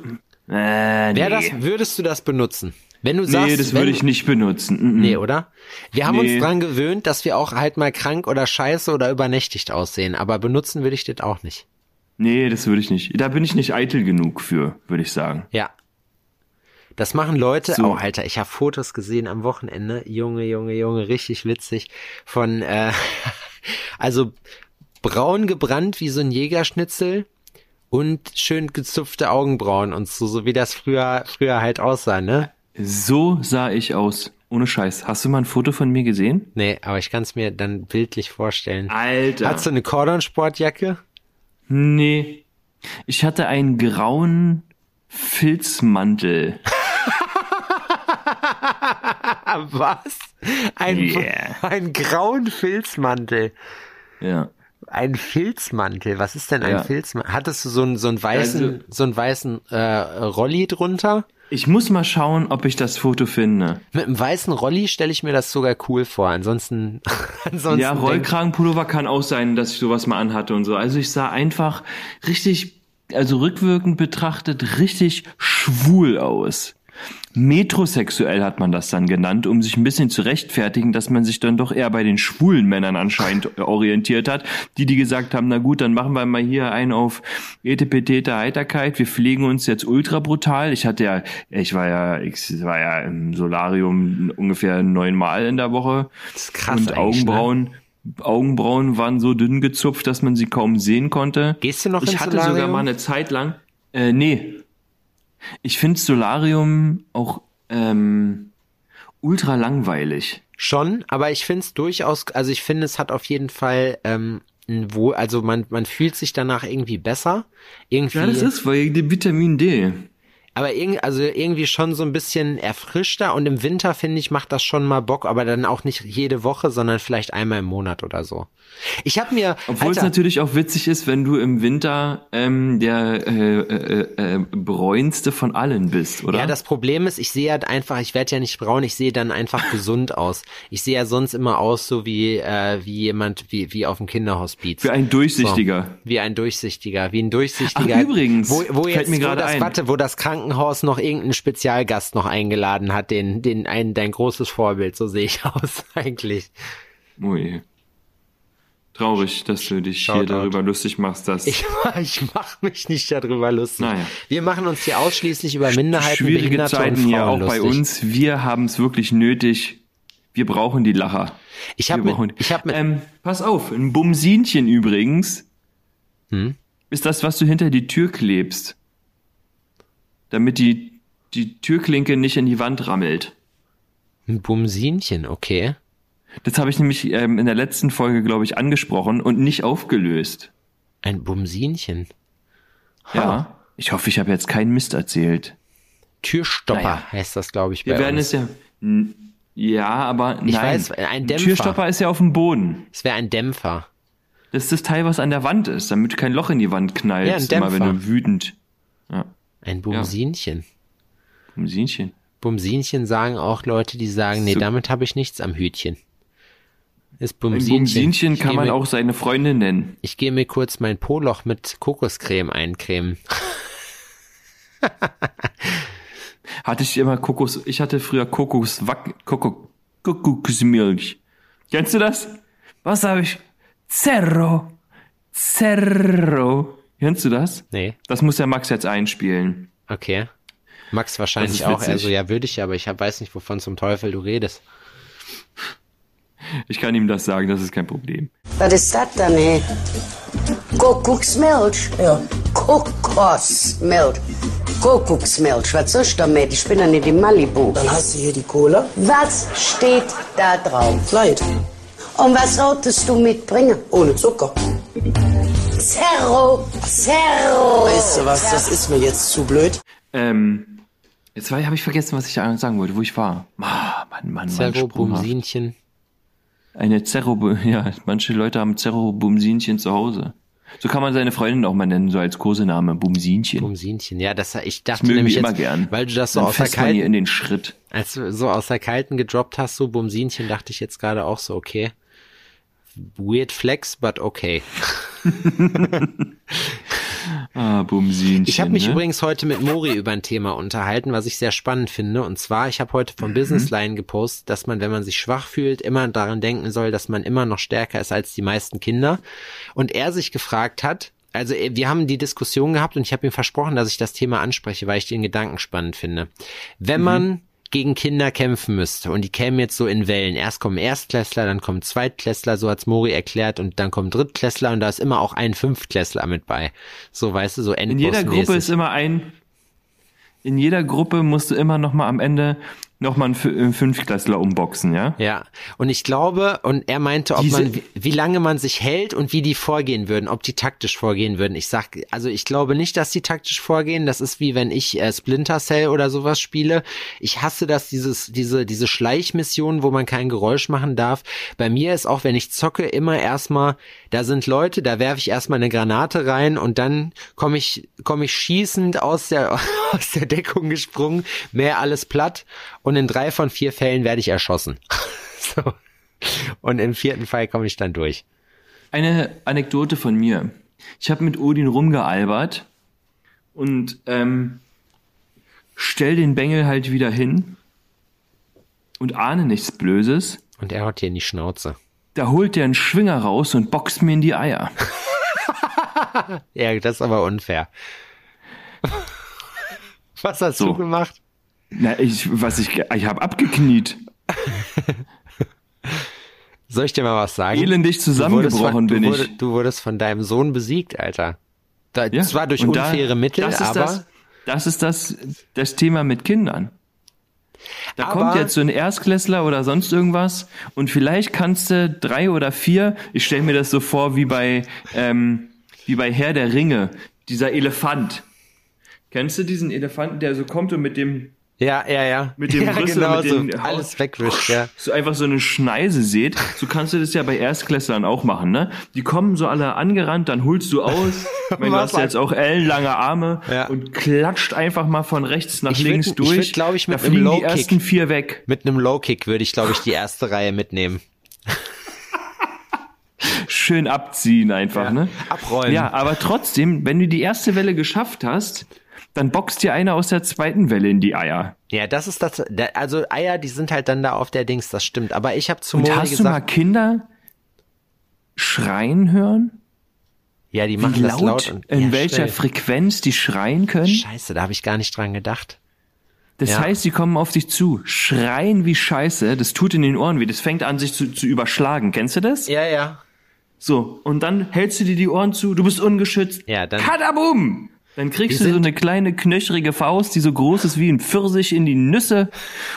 äh, ich. nee. Das, würdest du das benutzen? Wenn du nee, sagst, das wenn, würde ich nicht benutzen. Mm. Nee, oder? Wir haben Nee. uns dran gewöhnt, dass wir auch halt mal krank oder scheiße oder übernächtigt aussehen, aber benutzen würde ich das auch nicht. Nee, das würde ich nicht. Da bin ich nicht eitel genug für, würde ich sagen. Ja. Das machen Leute, So. oh Alter, ich habe Fotos gesehen am Wochenende, Junge, Junge, Junge, richtig witzig, von, äh, also braun gebrannt wie so ein Jägerschnitzel und schön gezupfte Augenbrauen und so, so wie das früher, früher halt aussah, ne? So sah ich aus. Ohne Scheiß. Hast du mal ein Foto von mir gesehen? Nee, aber ich kann es mir dann bildlich vorstellen. Alter. Hast du eine Cordon-Sportjacke? Nee. Ich hatte einen grauen Filzmantel. Was? Ein, Yeah. ein grauen Filzmantel. Ja. Ein Filzmantel. Was ist denn ein Ja. Filzmantel? Hattest du so einen, so einen weißen, Also- so einen weißen äh, Rolli drunter? Ich muss mal schauen, ob ich das Foto finde. Mit einem weißen Rolli stelle ich mir das sogar cool vor. Ansonsten, ansonsten Ja, Rollkragenpullover kann auch sein, dass ich sowas mal anhatte und so. Also ich sah einfach richtig, also rückwirkend betrachtet, richtig schwul aus. Metrosexuell hat man das dann genannt, um sich ein bisschen zu rechtfertigen, dass man sich dann doch eher bei den schwulen Männern anscheinend orientiert hat, die die gesagt haben, na gut, dann machen wir mal hier einen auf Etepetete Heiterkeit, wir pflegen uns jetzt ultra brutal. Ich hatte ja, ich war ja, ich war ja im Solarium ungefähr neunmal in der Woche Das ist krass und ne? Augenbrauen, Augenbrauen waren so dünn gezupft, dass man sie kaum sehen konnte. Gehst du noch Ich ins hatte Solarium? sogar mal eine Zeit lang. Äh, nee. Ich finde Solarium auch ähm, ultra langweilig. Schon, aber ich finde es durchaus, also ich finde, es hat auf jeden Fall ähm, ein Wohl, also man, man fühlt sich danach irgendwie besser. Irgendwie, Ja, das ist weil die Vitamin D. aber irgendwie, also irgendwie schon so ein bisschen erfrischter und im Winter, finde ich, macht das schon mal Bock, aber dann auch nicht jede Woche, sondern vielleicht einmal im Monat oder so. Ich habe mir, Obwohl es natürlich auch witzig ist, wenn du im Winter ähm, der äh, äh, äh, bräunste von allen bist, oder? Ja, das Problem ist, ich sehe halt einfach, ich werde ja nicht braun, ich sehe dann einfach gesund aus. Ich sehe ja sonst immer aus, so wie, äh, wie jemand, wie, wie auf dem Kinderhospiz. Für ein durchsichtiger. So, wie ein durchsichtiger, wie ein durchsichtiger. Ach, übrigens, wo, wo fällt jetzt, mir wo gerade das, ein. warte, wo das Krankenhaus noch irgendeinen Spezialgast noch eingeladen hat, den, den, ein, dein großes Vorbild, so sehe ich aus, eigentlich. Ui. Traurig, dass du dich hier Shoutout. darüber lustig machst, dass Ich, ich mache mich nicht darüber lustig. Naja. Wir machen uns hier ausschließlich über Minderheiten, schwierige Behinderte Zeiten und Frauen hier auch lustig. bei uns. Wir haben es wirklich nötig. Wir brauchen die Lacher. Ich habe mit, ich hab mit, ähm, pass auf, ein Bumsinchen übrigens Hm? ist das, was du hinter die Tür klebst, damit die die Türklinke nicht in die Wand rammelt. ein Bumsinchen, okay. Das habe ich nämlich ähm, in der letzten Folge, glaube ich, angesprochen und nicht aufgelöst. Ein Bumsinchen. Ja. Ich hoffe, ich habe jetzt keinen Mist erzählt. Türstopper Naja. heißt das, glaube ich, bei Wir werden uns. es ja. Ja, aber Ich nein. weiß, ein Dämpfer. Türstopper ist ja auf dem Boden. Es wäre ein Dämpfer. Das ist das Teil, was an der Wand ist, damit kein Loch in die Wand knallst, Ja, ein immer wenn Dämpfer. du wütend. Ein Bumsinchen. Bumsinchen. Bumsinchen sagen auch Leute, die sagen, nee, So- damit habe ich nichts am Hütchen. Ist Ein Bumsinchen. Bumsinchen Ich kann man mir, auch seine Freundin nennen. Ich gehe mir kurz mein Poloch mit Kokoscreme eincremen. Hatte ich immer Kokos, ich hatte früher Kokos, Koko, Kokosmilch. Kennst du das? Was habe ich? Zerro. Zerro. Kennst du das? Nee, Das muss der Max jetzt einspielen. okay. Max wahrscheinlich ist auch. Also ja, würde ich, aber ich hab, weiß nicht, wovon zum Teufel du redest. Ich kann ihm das sagen, das ist kein Problem. Was ist das denn, ey? Kuckucksmilch? Ja. Kokosmilch. Kuckucksmilch, was soll ich damit? Ich bin ja nicht in Malibu. Dann hast du hier die Cola. Was steht da drauf? Light. Und was solltest du mitbringen? Ohne Zucker. Zerro, Zerro. Weißt du was, das ist mir jetzt zu blöd. Ähm, jetzt habe ich vergessen, was ich sagen wollte, wo ich war. Ah, Mann, Mann, Mann, Zerro. Bumsinchen. Eine Zerro, ja, manche Leute haben Zerro-Bumsinchen zu Hause. So kann man seine Freundin auch mal nennen, so als Kosename, Bumsinchen. Bumsinchen, ja, das, ich dachte mögen nämlich jetzt, immer gern. weil du das so Dann aus der ihr in kalten, den Schritt. als du so aus der kalten gedroppt hast, so Bumsinchen, dachte ich jetzt gerade auch so, okay. Weird flex, but okay. Ah, Bumsinchen. Ich habe mich ne? übrigens heute mit Mori über ein Thema unterhalten, was ich sehr spannend finde. Und zwar, ich habe heute Mhm. vom Business Line gepostet, dass man, wenn man sich schwach fühlt, immer daran denken soll, dass man immer noch stärker ist als die meisten Kinder. Und er sich gefragt hat, also äh, wir haben die Diskussion gehabt und ich habe ihm versprochen, dass ich das Thema anspreche, weil ich den Gedanken spannend finde. Wenn man gegen Kinder kämpfen müsste und die kämen jetzt so in Wellen. Erst kommen Erstklässler, dann kommen Zweitklässler, so hat's Mori erklärt, und dann kommen Drittklässler und da ist immer auch ein Fünftklässler mit bei. So, weißt du, so In jeder Gruppe ist immer ein. In jeder Gruppe musst du immer noch mal am Ende noch mal einen Fü- einen Fünftklässler umboxen, ja? Ja, und ich glaube, und er meinte, ob Diese- man, wie, wie lange man sich hält und wie die vorgehen würden, ob die taktisch vorgehen würden. Ich sag, also ich glaube nicht, dass die taktisch vorgehen. Das ist wie wenn ich äh, Splinter Cell oder sowas spiele. Ich hasse das, dieses, diese, diese Schleichmission, wo man kein Geräusch machen darf. Bei mir ist auch, wenn ich zocke, immer erstmal, da sind Leute, da werfe ich erstmal eine Granate rein und dann komme ich, komme ich schießend aus der, aus der Deckung gesprungen, mehr alles platt und in drei von vier Fällen werde ich erschossen. so. Und im vierten Fall komme ich dann durch. Eine Anekdote von mir. Ich habe mit Odin rumgealbert und ähm, stell den Bengel halt wieder hin und ahne nichts Blöses. Und er haut dir in die Schnauze. Da holt der einen Schwinger raus und boxt mir in die Eier. Ja, das ist aber unfair. Was hast So. du gemacht? Na, ich, was ich, ich habe abgekniet. Soll ich dir mal was sagen? Elendig Du zusammengebrochen von, bin du ich. wurde- Du wurdest von deinem Sohn besiegt, Alter. Da, Ja, Zwar durch da- unfaire Mittel, das ist aber Das, das ist das, das Thema mit Kindern. Da Aber- kommt jetzt so ein Erstklässler oder sonst irgendwas und vielleicht kannst du drei oder vier, ich stelle mir das so vor wie bei, ähm, wie bei Herr der Ringe, dieser Elefant. Kennst du diesen Elefanten, der so kommt und mit dem ja, ja, ja. Mit dem ja, Rüssel, genau mit so. den Haut- Alles wegwischt, ja. so einfach so eine Schneise seht, so kannst du das ja bei Erstklässlern auch machen, ne? Die kommen so alle angerannt, dann holst du aus, ich meine, du hast ja jetzt auch ellenlange Arme Ja. und klatscht einfach mal von rechts nach Ich würd- links ich durch. würd, glaub ich, mit da einem fliegen die Low-Kick- ersten vier weg. Mit einem Low-Kick würde ich, glaube ich, die erste Reihe mitnehmen. Schön abziehen einfach, Ja. ne? Abräumen. Ja, aber trotzdem, wenn du die erste Welle geschafft hast, dann boxt dir einer aus der zweiten Welle in die Eier. Ja, das ist das. da- Also Eier, die sind halt dann da auf der Dings, das stimmt. Aber ich habe zu Und Mori hast du mal gesagt, Kinder schreien hören? ja, die Wie machen das laut, laut und in ja, welcher schnell. Frequenz die schreien können? Scheiße, da habe ich gar nicht dran gedacht. Das Ja. heißt, sie kommen auf dich zu, schreien wie Scheiße, das tut in den Ohren weh, das fängt an sich zu, zu überschlagen. Kennst du das? Ja, ja. So, und dann hältst du dir die Ohren zu, du bist ungeschützt. Ja, dann- Kadabum! Dann kriegst Die du so eine kleine knöchrige Faust, die so groß ist wie ein Pfirsich in die Nüsse.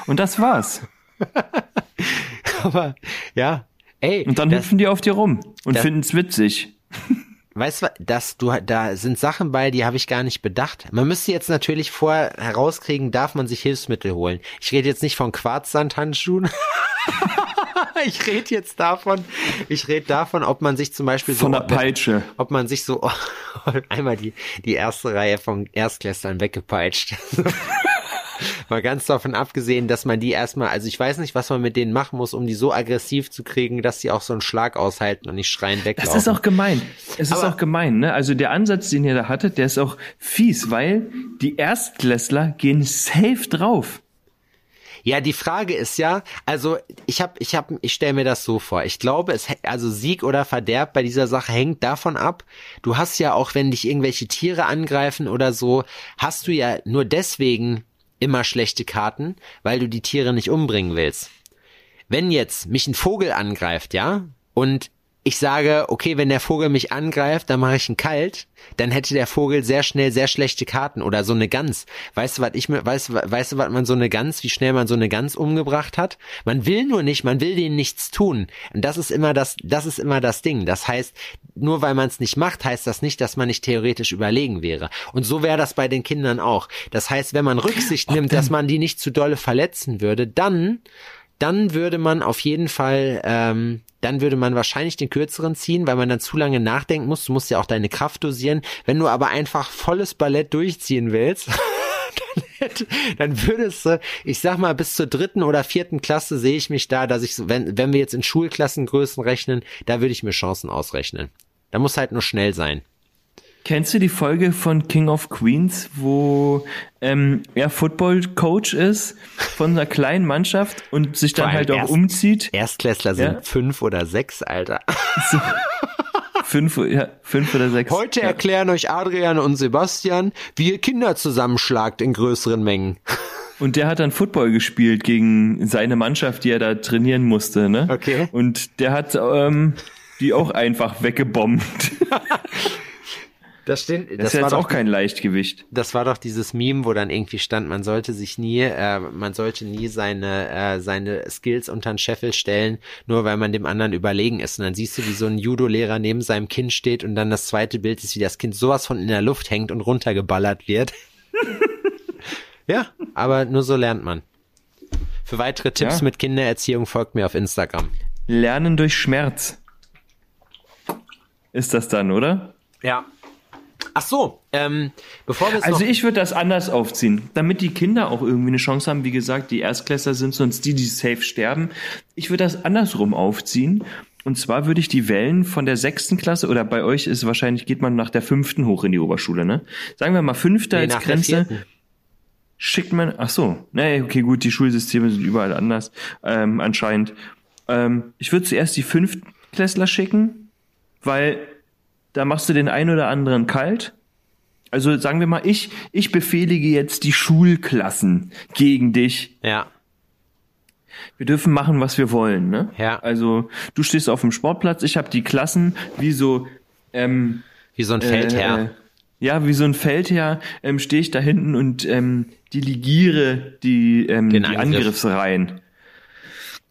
Und das war's. Aber ja, ey, Und dann das, hüpfen die auf dir rum und finden's witzig. weißt du, dass du da sind Sachen bei, die habe ich gar nicht bedacht. Man müsste jetzt natürlich vorher herauskriegen, darf man sich Hilfsmittel holen. Ich rede jetzt nicht von Quarzsandhandschuhen. ich rede jetzt davon, ich rede davon, ob man sich zum Beispiel Von so der Peitsche. ob man sich so einmal die, die erste Reihe von Erstklässlern weggepeitscht. mal ganz davon abgesehen, dass man die erstmal, also ich weiß nicht, was man mit denen machen muss, um die so aggressiv zu kriegen, dass sie auch so einen Schlag aushalten und nicht schreien weglaufen. Das ist auch gemein. Es ist auch gemein, ne? Also der Ansatz, den ihr da hattet, der ist auch fies, weil die Erstklässler gehen safe drauf. Ja, die Frage ist ja, also ich habe, ich habe, ich stelle mir das so vor. Ich glaube, es, also Sieg oder Verderb bei dieser Sache hängt davon ab. Du hast ja auch, wenn dich irgendwelche Tiere angreifen oder so, hast du ja nur deswegen immer schlechte Karten, weil du die Tiere nicht umbringen willst. Wenn jetzt mich ein Vogel angreift, ja, und ich sage, okay, wenn der Vogel mich angreift, dann mache ich ihn kalt, dann hätte der Vogel sehr schnell sehr schlechte Karten oder so eine Gans. Weißt du, was ich mir, weißt, weißt du, was man so eine Gans, wie schnell man so eine Gans umgebracht hat? Man will nur nicht, man will denen nichts tun. Und das ist immer das, das ist immer das Ding. Das heißt, nur weil man es nicht macht, heißt das nicht, dass man nicht theoretisch überlegen wäre. Und so wäre das bei den Kindern auch. Das heißt, wenn man Rücksicht nimmt, dass man die nicht zu dolle verletzen würde, dann dann würde man auf jeden Fall, ähm, dann würde man wahrscheinlich den kürzeren ziehen, weil man dann zu lange nachdenken muss. Du musst ja auch deine Kraft dosieren. Wenn du aber einfach volles Ballett durchziehen willst, dann, würdest du, ich sag mal, bis zur dritten oder vierten Klasse sehe ich mich da, dass ich, wenn, wenn wir jetzt in Schulklassengrößen rechnen, da würde ich mir Chancen ausrechnen. Da muss halt nur schnell sein. Kennst du die Folge von King of Queens, wo ähm, er Football-Coach ist von einer kleinen Mannschaft und sich dann halt auch erst- umzieht? Erstklässler sind Ja. fünf oder sechs, Alter. Fünf, ja, fünf oder sechs. Heute ja. erklären euch Adrian und Sebastian, wie ihr Kinder zusammenschlagt in größeren Mengen. Und der hat dann Football gespielt gegen seine Mannschaft, die er da trainieren musste, ne? Okay. Und der hat ähm, die auch einfach weggebombt. Das stimmt. Das, Das, ist war jetzt doch, auch kein Leichtgewicht. das war doch dieses Meme, wo dann irgendwie stand, man sollte sich nie, äh, man sollte nie seine äh, seine Skills unter den Scheffel stellen, nur weil man dem anderen überlegen ist. Und dann siehst du, wie so ein Judo-Lehrer neben seinem Kind steht und dann das zweite Bild ist, wie das Kind sowas von in der Luft hängt und runtergeballert wird. ja, aber nur so lernt man. Für weitere Tipps Ja. mit Kindererziehung folgt mir auf Instagram. Lernen durch Schmerz. Ist das dann, oder? Ja. Ach so, ähm, bevor wir Also ich würde das anders aufziehen, damit die Kinder auch irgendwie eine Chance haben. Wie gesagt, die Erstklässler sind sonst die, die safe sterben. Ich würde das andersrum aufziehen. Und zwar würde ich die Wellen von der sechsten Klasse oder bei euch ist wahrscheinlich geht man nach der fünften hoch in die Oberschule, ne? Sagen wir mal fünfte Nee, als Grenze. Schickt man, ach so, nee, okay, gut, die Schulsysteme sind überall anders, ähm, anscheinend. Ähm, ich würde zuerst die Fünftklässler schicken, weil da machst du den einen oder anderen kalt. Also sagen wir mal, ich, ich befehlige jetzt die Schulklassen gegen dich. Ja, Wir dürfen machen, was wir wollen, ne? Ja. Also du stehst auf dem Sportplatz, ich habe die Klassen wie so ähm, wie so ein Feldherr. äh, ja, wie so ein Feldherr ähm, stehe ich da hinten und ähm, delegiere die, ähm, Den die Angriff. Angriffsreihen.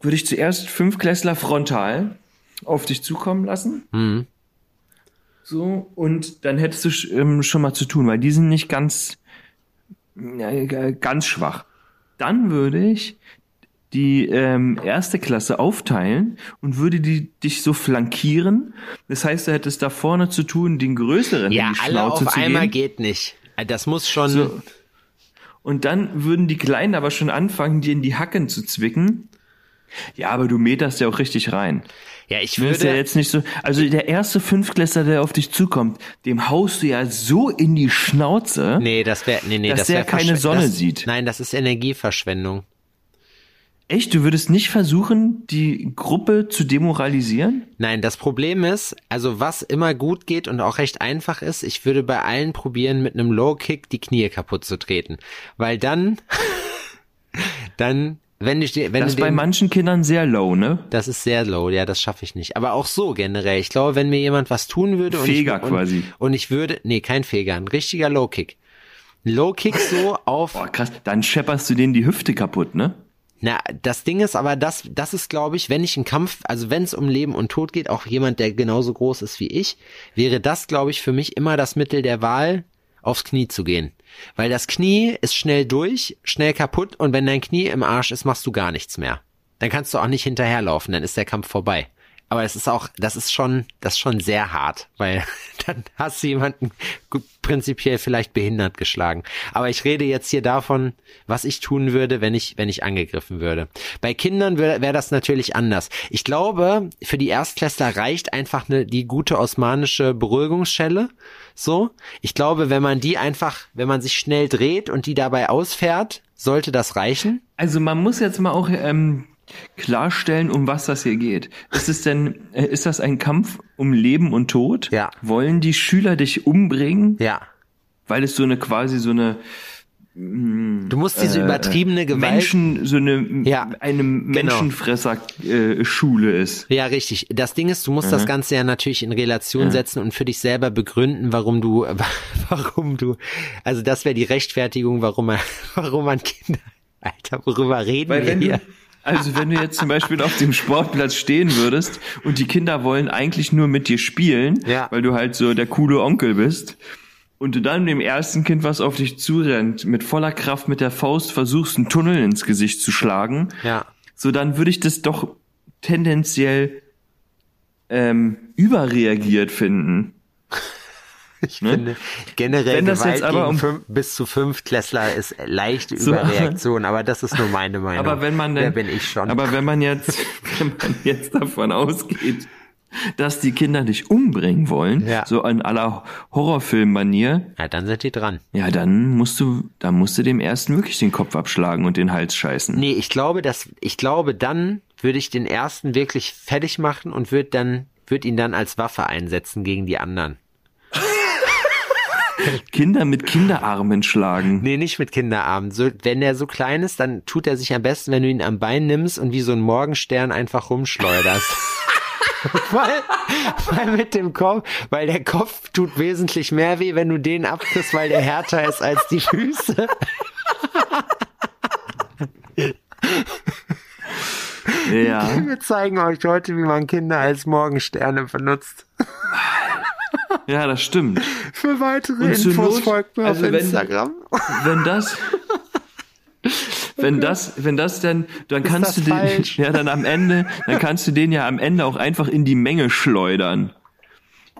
Würde ich zuerst fünf Klässler frontal auf dich zukommen lassen. Mhm. So, und dann hättest du ähm, schon mal zu tun, weil die sind nicht ganz, äh, ganz schwach. Dann würde ich die ähm, erste Klasse aufteilen und würde die dich so flankieren. Das heißt, du hättest da vorne zu tun, den größeren Ja, in die alle auf zu einmal gehen. geht nicht. Das muss schon. So. Und dann würden die Kleinen aber schon anfangen, dir in die Hacken zu zwicken. Ja, aber du meterst ja auch richtig rein. Ja, ich würde. ja jetzt nicht so. Also der erste Fünftklässler, der auf dich zukommt, dem haust du ja so in die Schnauze. nee, das wäre. Nee, nee, dass das der wär keine Sonne das, sieht. Nein, das ist Energieverschwendung. Echt? Du würdest nicht versuchen, die Gruppe zu demoralisieren? Nein, das Problem ist, also was immer gut geht und auch recht einfach ist, ich würde bei allen probieren, mit einem Low Kick die Knie kaputt zu treten. Weil dann, dann, wenn ich, wenn Das ist bei manchen Kindern sehr low, ne? das ist sehr low, ja, das schaffe ich nicht. Aber auch so generell. Ich glaube, wenn mir jemand was tun würde und Feger ich, und, quasi. und ich würde, nee, kein Feger, ein richtiger Low Kick. Low Kick so auf, Boah, krass. Dann schepperst du denen die Hüfte kaputt, ne? Na, das Ding ist aber, das, das ist, glaube ich, wenn ich einen Kampf, also wenn es um Leben und Tod geht, auch jemand, der genauso groß ist wie ich, wäre das, glaube ich, für mich immer das Mittel der Wahl, aufs Knie zu gehen. Weil das Knie ist schnell durch, schnell kaputt und wenn dein Knie im Arsch ist, machst du gar nichts mehr. Dann kannst du auch nicht hinterherlaufen, dann ist der Kampf vorbei. Aber es ist auch, das ist schon, das ist schon sehr hart, weil dann hast du jemanden prinzipiell vielleicht behindert geschlagen. Aber ich rede jetzt hier davon, was ich tun würde, wenn ich, wenn ich angegriffen würde. Bei Kindern wäre wär das natürlich anders. Ich glaube, für die Erstklässler reicht einfach eine, die gute osmanische Beruhigungsschelle. So. Ich glaube, wenn man die einfach, wenn man sich schnell dreht und die dabei ausfährt, sollte das reichen. Also man muss jetzt mal auch ähm, klarstellen, um was das hier geht. Ist es denn, äh, ist das ein Kampf um Leben und Tod? Ja. Wollen die Schüler dich umbringen? Ja. Weil es so eine quasi so eine Du musst diese übertriebene Gewalt. Menschen, so eine Ja, eine genau. Menschenfresser-Schule ist. Ja, richtig. Das Ding ist, du musst das Ganze ja natürlich in Relation setzen und für dich selber begründen, warum du, warum du, also das wäre die Rechtfertigung, warum man, warum man Kinder, Alter, worüber reden Weil wir hier? du, also wenn du jetzt zum Beispiel auf dem Sportplatz stehen würdest und die Kinder wollen eigentlich nur mit dir spielen, Ja. weil du halt so der coole Onkel bist und du dann dem ersten Kind, was auf dich zurennt, mit voller Kraft mit der Faust versuchst, einen Tunnel ins Gesicht zu schlagen, Ja. so dann würde ich das doch tendenziell ähm, überreagiert finden. Ich finde generell Wenn das Gewalt jetzt aber gegen um- fünf, bis zu fünf Klässler ist leichte So. Überreaktion, aber das ist nur meine Meinung. Aber wenn man denn, bin ich schon? aber wenn man jetzt, wenn man jetzt davon ausgeht, dass die Kinder dich umbringen wollen, Ja. so an aller Horrorfilm-Manier, ja, dann sind die dran. ja, dann musst du, dann musst du dem ersten wirklich den Kopf abschlagen und den Hals scheißen. Nee, ich glaube, dass ich glaube, dann würde ich den ersten wirklich fertig machen und würde dann würde ihn dann als Waffe einsetzen gegen die anderen. Kinder mit Kinderarmen schlagen. Nee, nicht mit Kinderarmen. So, wenn der so klein ist, dann tut er sich am besten, wenn du ihn am Bein nimmst und wie so ein Morgenstern einfach rumschleuderst. weil, weil mit dem Kopf, weil der Kopf tut wesentlich mehr weh, wenn du den abkriegst, weil der härter ist als die Füße. Ja. Wir zeigen euch heute, wie man Kinder als Morgensterne benutzt. Ja, das stimmt. Für weitere Und Infos Not- folgt mir also auf wenn- Instagram. Wenn das, wenn das, wenn das dann, dann kannst das du den, falsch? ja, dann am Ende, dann kannst du den ja am Ende auch einfach in die Menge schleudern.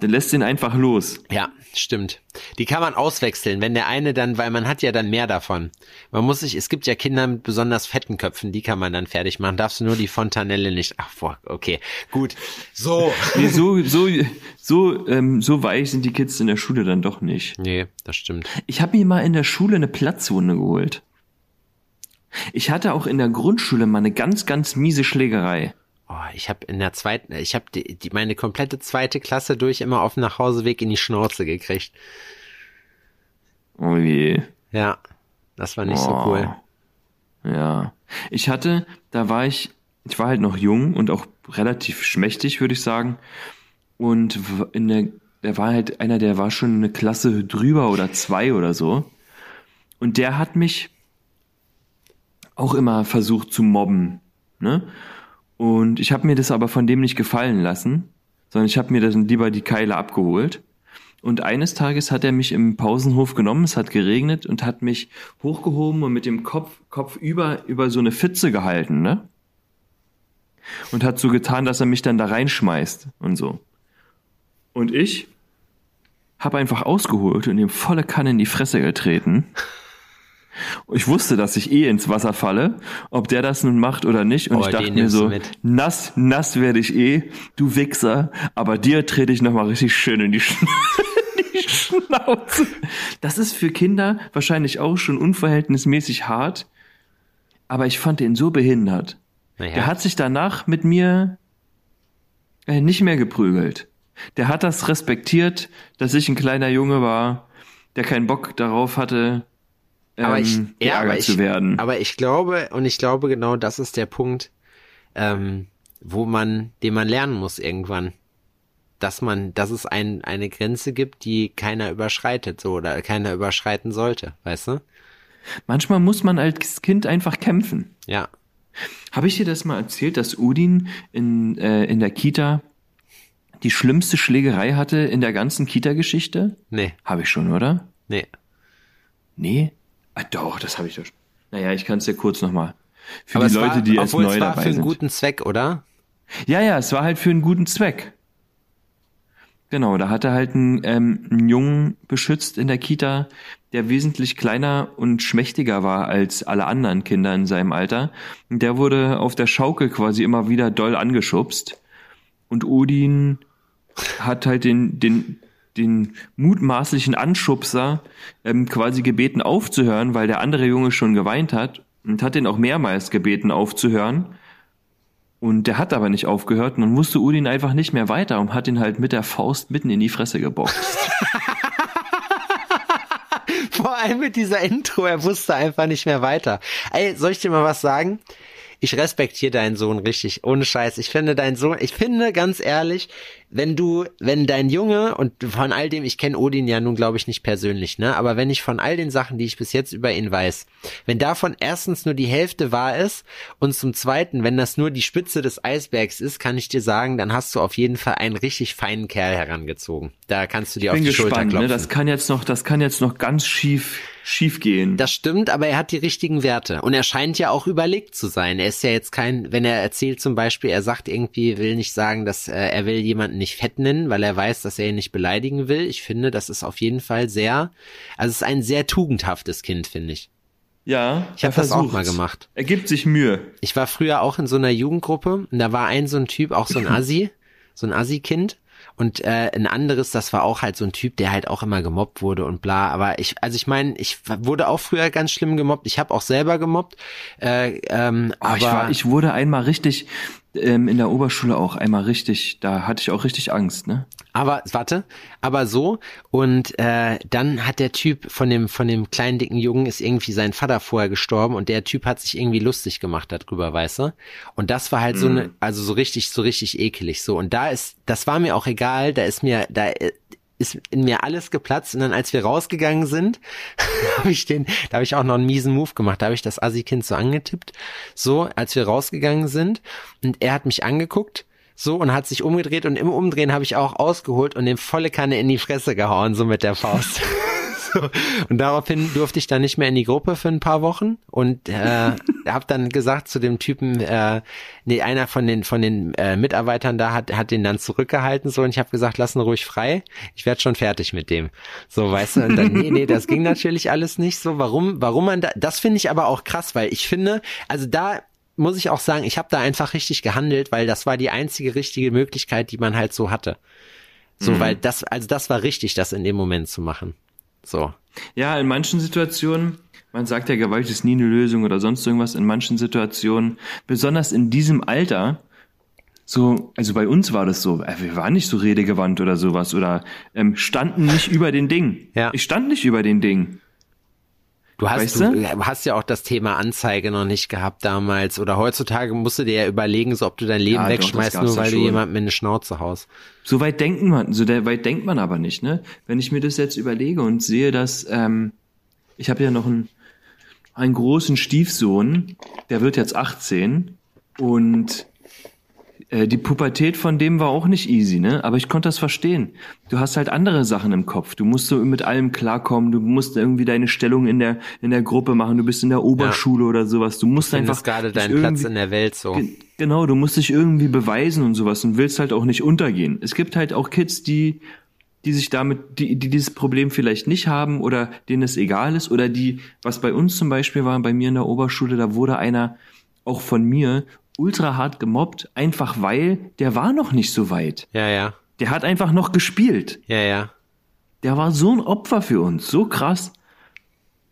Dann lässt den einfach los. Ja, stimmt. Die kann man auswechseln, wenn der eine dann, weil man hat ja dann mehr davon. Man muss sich, es gibt ja Kinder mit besonders fetten Köpfen, die kann man dann fertig machen. Darfst du nur die Fontanelle nicht. Ach, boah, okay, gut. So. Nee, so, so, so, ähm, so weich sind die Kids in der Schule dann doch nicht. Nee, das stimmt. Ich habe mir mal in der Schule eine Platzwunde geholt. Ich hatte auch in der Grundschule mal eine ganz, ganz miese Schlägerei. Oh, ich habe in der zweiten, ich habe die, die, meine komplette zweite Klasse durch immer auf dem Nachhauseweg in die Schnauze gekriegt. Oh je. Ja, das war nicht so Oh. cool. Ja. Ich hatte, da war ich, ich war halt noch jung und auch relativ schmächtig, würde ich sagen. Und in der, der war halt einer, der war schon eine Klasse drüber oder zwei oder so. Und der hat mich auch immer versucht zu mobben. Ne? Und ich habe mir das aber von dem nicht gefallen lassen, sondern ich habe mir dann lieber die Keile abgeholt. Und eines Tages hat er mich im Pausenhof genommen, es hat geregnet und hat mich hochgehoben und mit dem Kopf, Kopf über, über so eine Pfütze gehalten, ne? Und hat so getan, dass er mich dann da reinschmeißt und so. Und ich habe einfach ausgeholt und ihm volle Kanne in die Fresse getreten. Ich wusste, dass ich eh ins Wasser falle, ob der das nun macht oder nicht. Und Oh, ich dachte mir so, nass, nass werde ich eh, du Wichser, aber dir trete ich nochmal richtig schön in die, Schna in die Schnauze. Das ist für Kinder wahrscheinlich auch schon unverhältnismäßig hart, aber ich fand den so behindert. Naja, Der hat sich danach mit mir äh, nicht mehr geprügelt. Der hat das respektiert, dass ich ein kleiner Junge war, der keinen Bock darauf hatte, ähm, aber ich, ja, aber ich, zu werden. aber ich glaube, und ich glaube genau, das ist der Punkt, ähm, wo man, den man lernen muss irgendwann. Dass man, dass es ein, eine Grenze gibt, die keiner überschreitet, so, oder keiner überschreiten sollte, weißt du? Manchmal muss man als Kind einfach kämpfen. Ja. Habe ich dir das mal erzählt, dass Udin in, äh, in der Kita die schlimmste Schlägerei hatte in der ganzen Kita-Geschichte? Nee, Habe ich schon, oder? nee. Nee? Ah, doch, das habe ich doch schon. Naja, ich kann es dir kurz nochmal. Für Aber die es Leute, war, die erst neu es war dabei für einen sind. guten Zweck, oder? Ja, ja, es war halt für einen guten Zweck. Genau, da hat er halt einen, ähm, einen Jungen beschützt in der Kita, der wesentlich kleiner und schmächtiger war als alle anderen Kinder in seinem Alter. Und der wurde auf der Schaukel quasi immer wieder doll angeschubst. Und Odin hat halt den, den, den mutmaßlichen Anschubser ähm, quasi gebeten aufzuhören, weil der andere Junge schon geweint hat und hat den auch mehrmals gebeten aufzuhören. Und der hat aber nicht aufgehört und dann wusste Udin einfach nicht mehr weiter und hat ihn halt mit der Faust mitten in die Fresse geboxt. Vor allem mit dieser Intro, er wusste einfach nicht mehr weiter. Ey, soll ich dir mal was sagen? Ich respektiere deinen Sohn richtig, ohne Scheiß. Ich finde dein Sohn, ich finde ganz ehrlich, wenn du, wenn dein Junge und von all dem, ich kenne Odin ja nun glaube ich nicht persönlich, ne, aber wenn ich von all den Sachen, die ich bis jetzt über ihn weiß, wenn davon erstens nur die Hälfte wahr ist und zum zweiten, wenn das nur die Spitze des Eisbergs ist, kann ich dir sagen, dann hast du auf jeden Fall einen richtig feinen Kerl herangezogen. Da kannst du dir auf Bin die Schulter gespannt, klopfen. ne? Das kann jetzt noch, das kann jetzt noch ganz schief schief, schief gehen. Das stimmt, aber er hat die richtigen Werte. Und er scheint ja auch überlegt zu sein. Er ist ja jetzt kein, wenn er erzählt zum Beispiel, er sagt irgendwie, will nicht sagen, dass äh, er will jemanden nicht fett nennen, weil er weiß, dass er ihn nicht beleidigen will. Ich finde, das ist auf jeden Fall sehr, also es ist ein sehr tugendhaftes Kind, finde ich. Ja, Ich habe das auch mal gemacht. Er gibt sich Mühe. Ich war früher auch in so einer Jugendgruppe und da war ein so ein Typ, auch so ein Assi, so ein Assi-Kind. Und äh, ein anderes, das war auch halt so ein Typ, der halt auch immer gemobbt wurde und bla. Aber ich, also ich meine, ich wurde auch früher ganz schlimm gemobbt. Ich habe auch selber gemobbt. Äh, ähm, Aber aber ich, war, ich wurde einmal richtig, ähm, in der Oberschule auch einmal richtig, da hatte ich auch richtig Angst, ne? Aber warte, aber so und äh, dann hat der Typ von dem von dem kleinen dicken Jungen ist irgendwie sein Vater vorher gestorben und der Typ hat sich irgendwie lustig gemacht darüber, weißt du? Und das war halt so eine also so richtig so richtig ekelig so und da ist das war mir auch egal, da ist mir da äh, ist in mir alles geplatzt und dann als wir rausgegangen sind, habe ich den, da habe ich auch noch einen miesen Move gemacht, da habe ich das Assi-Kind so angetippt, so als wir rausgegangen sind. Und er hat mich angeguckt so und hat sich umgedreht. Und im Umdrehen habe ich auch ausgeholt und dem volle Kanne in die Fresse gehauen, so mit der Faust. so. Und daraufhin durfte ich dann nicht mehr in die Gruppe für ein paar Wochen und äh, habe dann gesagt zu dem Typen, äh, nee, einer von den von den äh, Mitarbeitern da hat hat den dann zurückgehalten so und ich habe gesagt, lass ihn ruhig frei, ich werde schon fertig mit dem. So, weißt du, und dann nee, nee, das ging natürlich alles nicht so. Warum warum man da das finde ich aber auch krass, weil ich finde, also da muss ich auch sagen, ich habe da einfach richtig gehandelt, weil das war die einzige richtige Möglichkeit, die man halt so hatte. So, weil das, also das war richtig, das in dem Moment zu machen. So. Ja, in manchen Situationen, man sagt ja, Gewalt ist nie eine Lösung oder sonst irgendwas, in manchen Situationen, besonders in diesem Alter, so, also bei uns war das so, äh, wir waren nicht so redegewandt oder sowas oder ähm, standen nicht über den Ding. Ja. Ich stand nicht über den Ding. Du hast, Weißt du, du? du hast ja auch das Thema Anzeige noch nicht gehabt damals. Oder heutzutage musst du dir ja überlegen, so ob du dein Leben Ja, doch, wegschmeißt, gab's nur weil du jemandem in eine Schnauze haust. So weit denken man, so weit denkt man aber nicht, ne? Wenn ich mir das jetzt überlege und sehe, dass ähm, ich habe ja noch einen, einen großen Stiefsohn, der wird jetzt 18 und äh, die Pubertät von dem war auch nicht easy, ne? Aber ich konnte das verstehen. Du hast halt andere Sachen im Kopf. Du musst so mit allem klarkommen. Du musst irgendwie deine Stellung in der in der Gruppe machen. Du bist in der Oberschule oder sowas. Du musst Findest einfach gerade deinen Platz in der Welt so. Ge- Genau, du musst dich irgendwie beweisen und sowas und willst halt auch nicht untergehen. Es gibt halt auch Kids, die, die sich damit, die, die dieses Problem vielleicht nicht haben oder denen es egal ist oder die, was bei uns zum Beispiel war, bei mir in der Oberschule, da wurde einer auch von mir ultra hart gemobbt, einfach weil der war noch nicht so weit. Ja, ja. Der hat einfach noch gespielt. Ja, ja. Der war so ein Opfer für uns, so krass.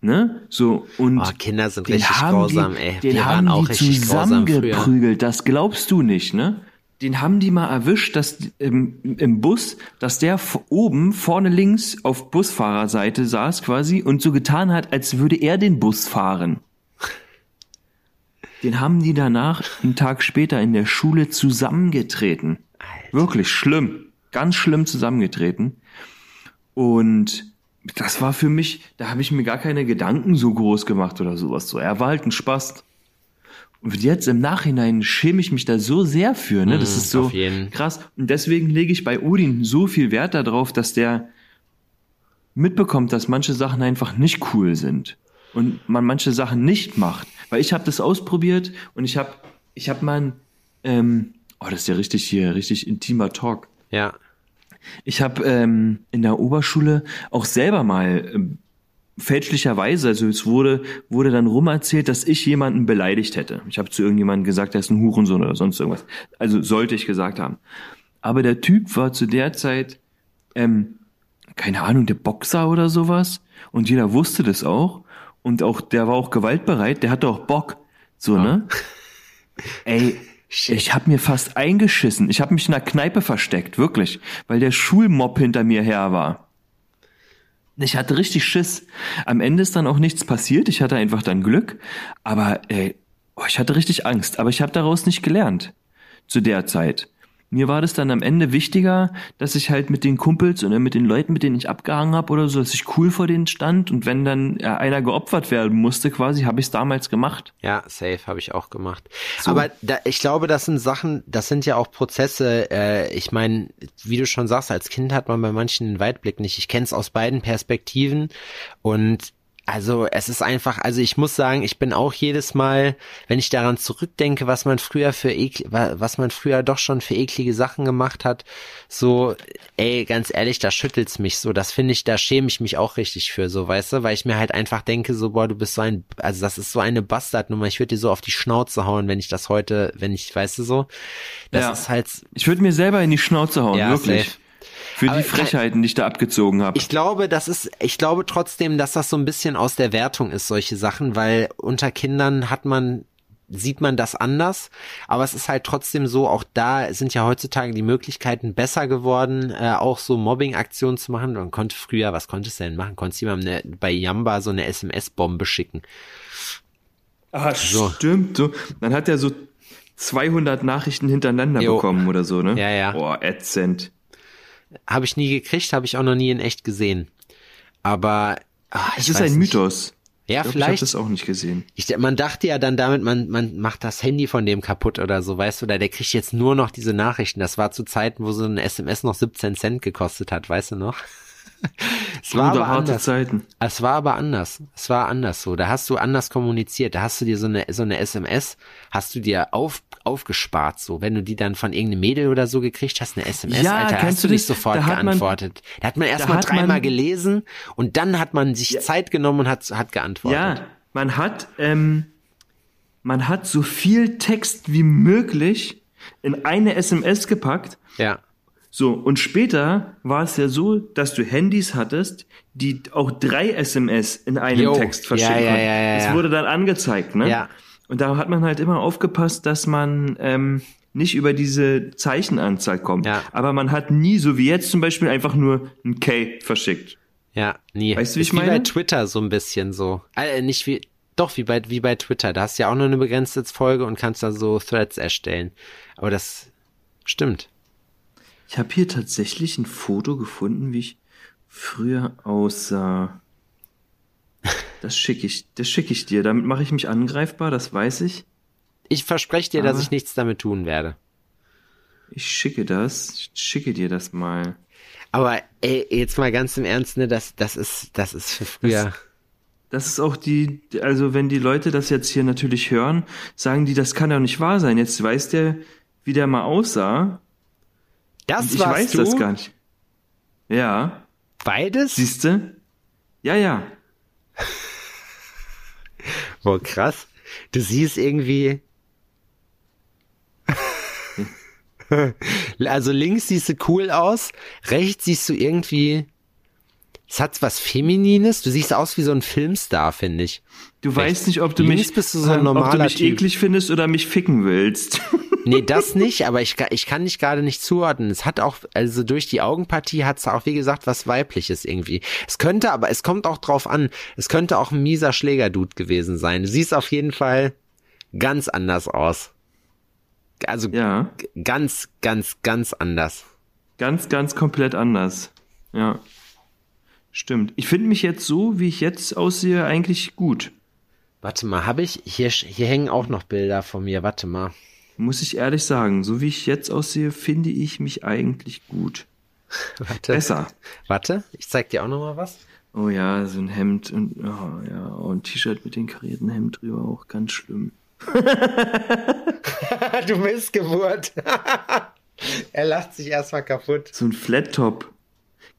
Ne? So, und Oh, Kinder sind richtig haben grausam, die, ey. Den Wir haben waren auch die richtig zusammengeprügelt, das glaubst du nicht, ne? Den haben die mal erwischt, dass im, im Bus, dass der oben vorne links auf Busfahrerseite saß quasi und so getan hat, als würde er den Bus fahren. Den haben die danach einen Tag später in der Schule zusammengetreten. Wirklich schlimm, ganz schlimm zusammengetreten. Und das war für mich, da habe ich mir gar keine Gedanken so groß gemacht oder sowas. So, er war halt ein Spaß. Und jetzt im Nachhinein schäme ich mich da so sehr für, ne? Das ist so Mhm, auf jeden. krass. Und deswegen lege ich bei Odin so viel Wert darauf, dass der mitbekommt, dass manche Sachen einfach nicht cool sind und man manche Sachen nicht macht. Weil ich habe das ausprobiert und ich habe ich habe mal ein, ähm, oh, das ist ja richtig hier, richtig intimer Talk. Ja. Ich habe ähm, in der Oberschule auch selber mal ähm, fälschlicherweise, also es wurde, wurde dann rumerzählt, dass ich jemanden beleidigt hätte. Ich habe zu irgendjemandem gesagt, der ist ein Hurensohn oder sonst irgendwas. Also sollte ich gesagt haben. Aber der Typ war zu der Zeit, ähm, keine Ahnung, der Boxer oder sowas. Und jeder wusste das auch. Und auch, der war auch gewaltbereit, der hatte auch Bock. So, ne? Ey, ich habe mir fast eingeschissen. Ich habe mich in der Kneipe versteckt, wirklich, weil der Schulmob hinter mir her war. Ich hatte richtig Schiss. Am Ende ist dann auch nichts passiert. Ich hatte einfach dann Glück. Aber ey, oh, ich hatte richtig Angst. Aber ich habe daraus nicht gelernt. Zu der Zeit. Mir war das dann am Ende wichtiger, dass ich halt mit den Kumpels oder mit den Leuten, mit denen ich abgehangen habe oder so, dass ich cool vor denen stand. Und wenn dann einer geopfert werden musste, quasi, habe ich es damals gemacht. Ja, safe habe ich auch gemacht. Aber da, ich glaube, das sind Sachen, das sind ja auch Prozesse. Äh, ich meine, wie du schon sagst, als Kind hat man bei manchen den Weitblick nicht. Ich kenne es aus beiden Perspektiven und also es ist einfach, also ich muss sagen, ich bin auch jedes Mal, wenn ich daran zurückdenke, was man früher für ekl, was man früher doch schon für eklige Sachen gemacht hat, so, ey, ganz ehrlich, da schüttelt's mich so. Das finde ich, da schäme ich mich auch richtig für, so, weißt du, weil ich mir halt einfach denke, so, boah, du bist so ein, also das ist so eine Bastardnummer. Ich würde dir so auf die Schnauze hauen, wenn ich das heute, wenn ich, weißt du so, das Ja. ist halt, Ich würde mir selber in die Schnauze hauen, Ja, wirklich. safe. Für Aber die Frechheiten, die ich da abgezogen habe. Ich glaube, das ist, ich glaube trotzdem, dass das so ein bisschen aus der Wertung ist, solche Sachen, weil unter Kindern hat man, sieht man das anders, aber es ist halt trotzdem so, auch da sind ja heutzutage die Möglichkeiten besser geworden, äh, auch so Mobbing-Aktionen zu machen. Man konnte früher, was konntest du denn machen? Konntest jemandem eine, bei Yamba so eine SMS-Bombe schicken. Ah, So. stimmt. So. Dann hat er so 200 Nachrichten hintereinander Jo. bekommen oder so, ne? Ja, ja. Boah, ätzend. Habe ich nie gekriegt, habe ich auch noch nie in echt gesehen. Aber ah, Es ist ein nicht. Mythos. Ja, Ich, glaub, ich habe vielleicht. das auch nicht gesehen. Ich, man dachte ja dann damit, man, man macht das Handy von dem kaputt oder so, weißt du, oder der kriegt jetzt nur noch diese Nachrichten. Das war zu Zeiten, wo so ein SMS noch 17 Cent gekostet hat, weißt du noch? es war aber harte anders. Zeiten. Es war aber anders. Es war anders so. Da hast du anders kommuniziert. Da hast du dir so eine, so eine SMS, hast du dir auf, aufgespart, so. Wenn du die dann von irgendeinem Mädel oder so gekriegt hast, eine SMS, Ja, Alter, hast du nicht das? sofort Da hat man- geantwortet. da hat man erstmal dreimal man- gelesen und dann hat man sich Zeit genommen und hat, hat geantwortet. Ja, man hat, ähm, man hat so viel Text wie möglich in eine SMS gepackt. Ja. So, und später war es ja so, dass du Handys hattest, die auch drei SMS in einem Jo. Text verschicken Ja, ja, konnten. ja, ja, Es ja. wurde dann angezeigt, ne? Ja. Und da hat man halt immer aufgepasst, dass man ähm, nicht über diese Zeichenanzahl kommt. Ja. Aber man hat nie, so wie jetzt zum Beispiel, einfach nur ein K verschickt. Ja, nie. Weißt du, wie ich wie bei meine? Twitter so ein bisschen so. Äh, nicht wie, doch, wie bei, wie bei Twitter. Da hast du ja auch nur eine begrenzte Folge und kannst da so Threads erstellen. Aber das stimmt. Ich habe hier tatsächlich ein Foto gefunden, wie ich früher aussah. Das schicke ich, das schicke ich dir. Damit mache ich mich angreifbar, das weiß ich. Ich verspreche dir, dass Aber- ich nichts damit tun werde. Ich schicke das, ich schicke dir das mal. Aber ey, jetzt mal ganz im Ernst, ne, das, das ist, das ist für früher. Das ist auch die, also wenn die Leute das jetzt hier natürlich hören, sagen die, das kann doch nicht wahr sein. Jetzt weiß der, wie der mal aussah. Das ich warst weiß du? das gar nicht. Ja, Beides? siehste? Ja, ja. Boah, krass. Du siehst irgendwie. also links siehst du cool aus, rechts siehst du irgendwie. Es hat was Feminines. Du siehst aus wie so ein Filmstar, finde ich. Du Rechts. weißt nicht, ob du Links mich, bist du so ein ähm, ob du normaler mich Typ. eklig findest oder mich ficken willst. Nee, das nicht, aber ich, ich kann dich gerade nicht zuordnen. Es hat auch, also durch die Augenpartie hat es auch, wie gesagt, was Weibliches irgendwie. Es könnte, aber es kommt auch drauf an, es könnte auch ein mieser Schlägerdude gewesen sein. Du siehst auf jeden Fall ganz anders aus. Also ja, ganz, ganz, ganz anders. ganz, ganz komplett anders. Ja. Stimmt. Ich finde mich jetzt so, wie ich jetzt aussehe, eigentlich gut. Warte mal, habe ich, hier, hier hängen auch noch Bilder von mir, warte mal. Muss ich ehrlich sagen, so wie ich jetzt aussehe, finde ich mich eigentlich gut. Warte. Besser. Warte, ich zeig dir auch noch mal was. Oh ja, so ein Hemd und oh ja, und ein T-Shirt mit dem karierten Hemd drüber auch ganz schlimm. du Missgeburt. er lacht sich erstmal kaputt. So ein Flat Top.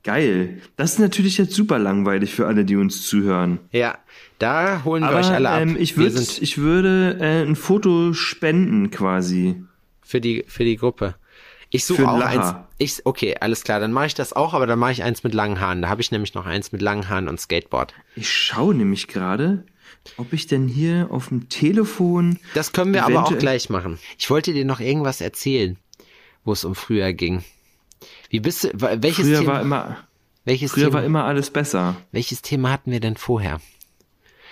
Geil. Das ist natürlich jetzt super langweilig für alle, die uns zuhören. Ja, da holen wir Aber euch alle ab. ähm, ich, würd, ich würde äh, ein Foto spenden quasi. für die für die Gruppe. Ich suche auch eins. Ich okay, alles klar, dann mache ich das auch, aber dann mache ich eins mit langen Haaren. Da habe ich nämlich noch eins mit langen Haaren und Skateboard. Ich schaue nämlich gerade, ob ich denn hier auf dem Telefon. Das können wir aber auch gleich machen. Ich wollte dir noch irgendwas erzählen, wo es um früher ging. Wie bist du welches Früher Thema war immer, welches früher Thema, war immer alles besser. welches Thema hatten wir denn vorher?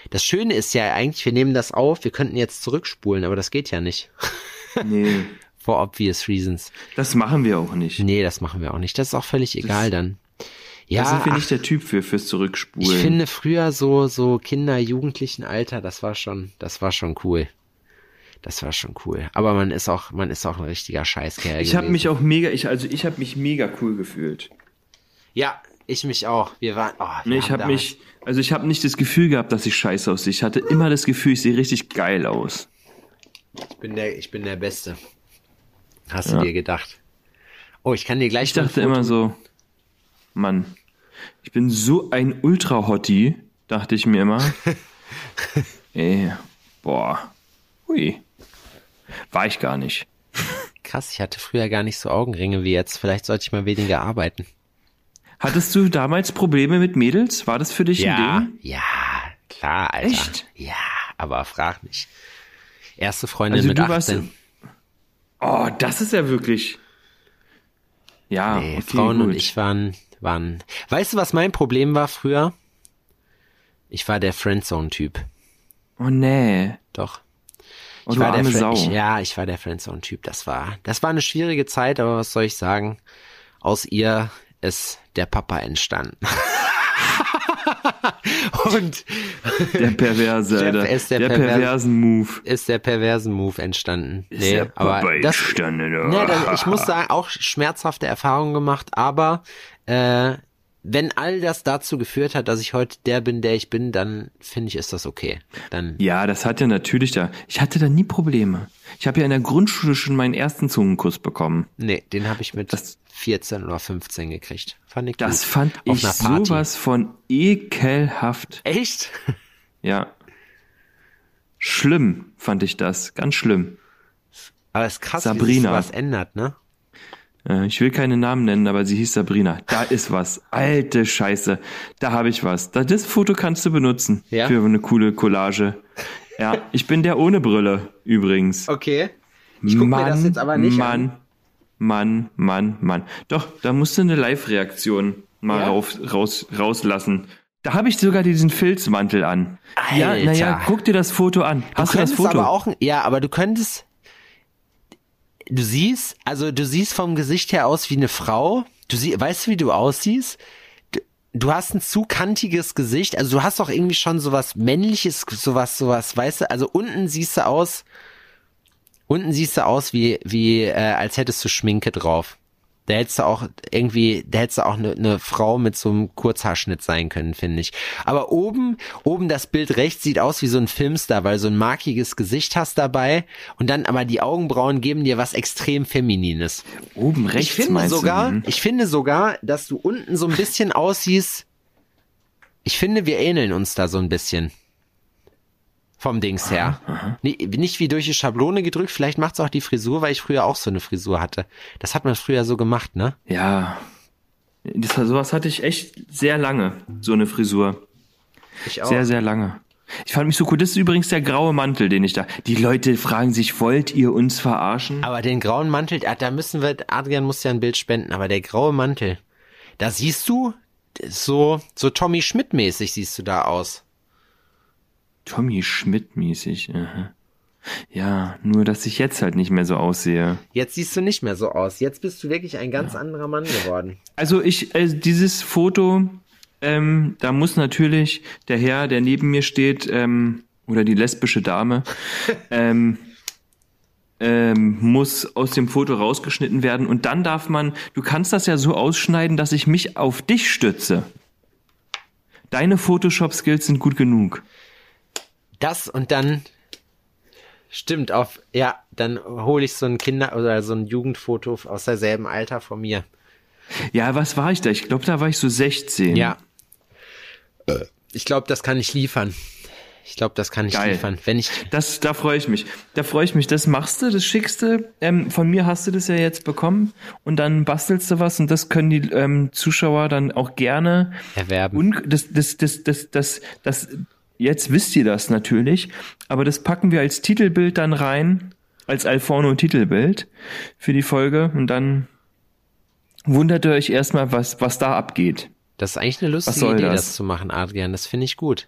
Das Schöne ist ja eigentlich, wir nehmen das auf, wir könnten jetzt zurückspulen, aber das geht ja nicht. Nee, For obvious reasons. das machen wir auch nicht. Nee, das machen wir auch nicht. Das ist auch völlig egal dann. Ja, da sind wir ach, nicht der Typ für fürs Zurückspulen. Ich finde früher so so Kinder, Jugendlichen Alter, das war schon, das war schon cool. Das war schon cool. Aber man ist auch, man ist auch ein richtiger Scheißkerl. ich habe mich auch mega, ich also ich habe mich mega cool gefühlt. ja, Ich mich auch. Wir waren. Oh, wir Nee, ich habe mich, also ich habe nicht das Gefühl gehabt, dass ich scheiße aussehe. Ich hatte immer das Gefühl, ich sehe richtig geil aus. Ich bin der, ich bin der Beste. Hast Ja. du dir gedacht? Oh, ich kann dir gleich Ich dachte immer so, Mann, ich bin so ein Ultra-Hottie, dachte ich mir immer. Ey, boah, hui. War ich gar nicht. Krass, ich hatte früher gar nicht so Augenringe wie jetzt. Vielleicht sollte ich mal weniger arbeiten. Hattest du damals Probleme mit Mädels? War das für dich Ja, ein Ding? ja, klar, Alter. Echt? Ja, aber frag mich. Erste Freundin Also mit du 18. warst, oh, das ist ja wirklich, ja, nee, okay, Frauen gut. und ich waren, waren. Weißt du, was mein Problem war früher? Ich war der Friendzone-Typ. Oh nee, Doch. Oh, Ich du war der Fri- Sau. Ich, ja, ich war der Friendzone-Typ. Das war, das war eine schwierige Zeit, aber was soll ich sagen? Aus ihr ist der Papa entstanden. Und Der perverse, Der- Alter. ist der der, perverse- perversen Move. ist der perversen Move entstanden. nee, der aber das, entstanden, oder? ne, das, ich muss sagen, auch schmerzhafte Erfahrungen gemacht, aber äh, wenn all das dazu geführt hat, dass ich heute der bin, der ich bin, dann finde ich, ist das okay. Dann Ja, das hat ja natürlich da. Ich hatte da nie Probleme. Ich habe ja in der Grundschule schon meinen ersten Zungenkuss bekommen. Nee, den habe ich mit Das- 14 oder 15 gekriegt. Fand ich Das gut. fand Auf ich sowas von ekelhaft. Echt? Ja. Schlimm fand ich das. Ganz schlimm. Aber es ist krass, wie Sabrina. sich was ändert, ne? Äh, Ich will keine Namen nennen, aber sie hieß Sabrina. Da ist was. Alte Scheiße. Da habe ich was. Da, das Foto kannst du benutzen. Ja? Für eine coole Collage. Ja, ich bin der ohne Brille, übrigens. Okay. Ich guck mir das jetzt aber nicht Mann, an. Mann, Mann, Mann. Doch, da musst du eine Live-Reaktion mal Ja? rauf, raus, rauslassen. Da habe ich sogar diesen Filzmantel an. Ja, Alter. naja, guck dir das Foto an. Hast du, das könntest Foto? aber auch, ja, aber du könntest, du siehst, also du siehst vom Gesicht her aus wie eine Frau. Du sie, weißt du, wie du aussiehst? Du, du hast ein zu kantiges Gesicht, also du hast doch irgendwie schon sowas männliches, sowas, sowas, weißt du, also unten siehst du aus, unten siehst du aus wie, wie, äh, als hättest du Schminke drauf. Da hättest du auch irgendwie, da hättest du auch eine ne Frau mit so einem Kurzhaarschnitt sein können, finde ich. Aber oben, oben das Bild rechts sieht aus wie so ein Filmstar, weil so ein markiges Gesicht hast dabei und dann aber die Augenbrauen geben dir was extrem Feminines. Oben rechts Ich finde sogar, du? Hm? ich finde sogar, dass du unten so ein bisschen aussiehst. Ich finde, wir ähneln uns da so ein bisschen. Vom Dings her. Nie- Nicht wie durch die Schablone gedrückt, vielleicht macht's auch die Frisur, weil ich früher auch so eine Frisur hatte. Das hat man früher so gemacht, ne? Ja. Das, sowas hatte ich echt sehr lange, so eine Frisur. Ich Sehr, sehr lange. Ich fand mich so cool. Das ist übrigens der graue Mantel, den ich da. Die Leute fragen sich, wollt ihr uns verarschen? Aber den grauen Mantel, da müssen wir, Adrian muss ja ein Bild spenden, aber der graue Mantel, da siehst du, so, so Tommy Schmidt mäßig siehst du da aus. Tommy Schmidt mäßig. aha. Ja, nur dass ich jetzt halt nicht mehr so aussehe. Jetzt siehst du nicht mehr so aus. Jetzt bist du wirklich ein ganz anderer Mann geworden. Also ich, äh, dieses Foto, ähm, da muss natürlich der Herr, der neben mir steht, ähm, oder die lesbische Dame, ähm, ähm, muss aus dem Foto rausgeschnitten werden und dann darf man, du kannst das ja so ausschneiden, dass ich mich auf dich stütze. Deine Photoshop-Skills sind gut genug. Das und dann stimmt auf, ja, dann hole ich so ein Kinder- oder so ein Jugendfoto aus derselben Alter von mir. Ja, was war ich da? Ich glaube, da war ich so 16. Ja. Ich glaube, das kann ich liefern. Ich glaube, das kann ich Geil. liefern. Wenn ich, Das, da freue ich mich. Da freue ich mich. Das machst du, das schickst du. Ähm, von mir hast du das ja jetzt bekommen und dann bastelst du was und das können die ähm, Zuschauer dann auch gerne. Erwerben. Und das, das, das, das, das, das, jetzt wisst ihr das natürlich, aber das packen wir als Titelbild dann rein, als Alforno-Titelbild für die Folge und dann wundert ihr euch erstmal, was, was da abgeht. Das ist eigentlich eine lustige Idee, das? das? zu machen, Adrian. Das finde ich gut.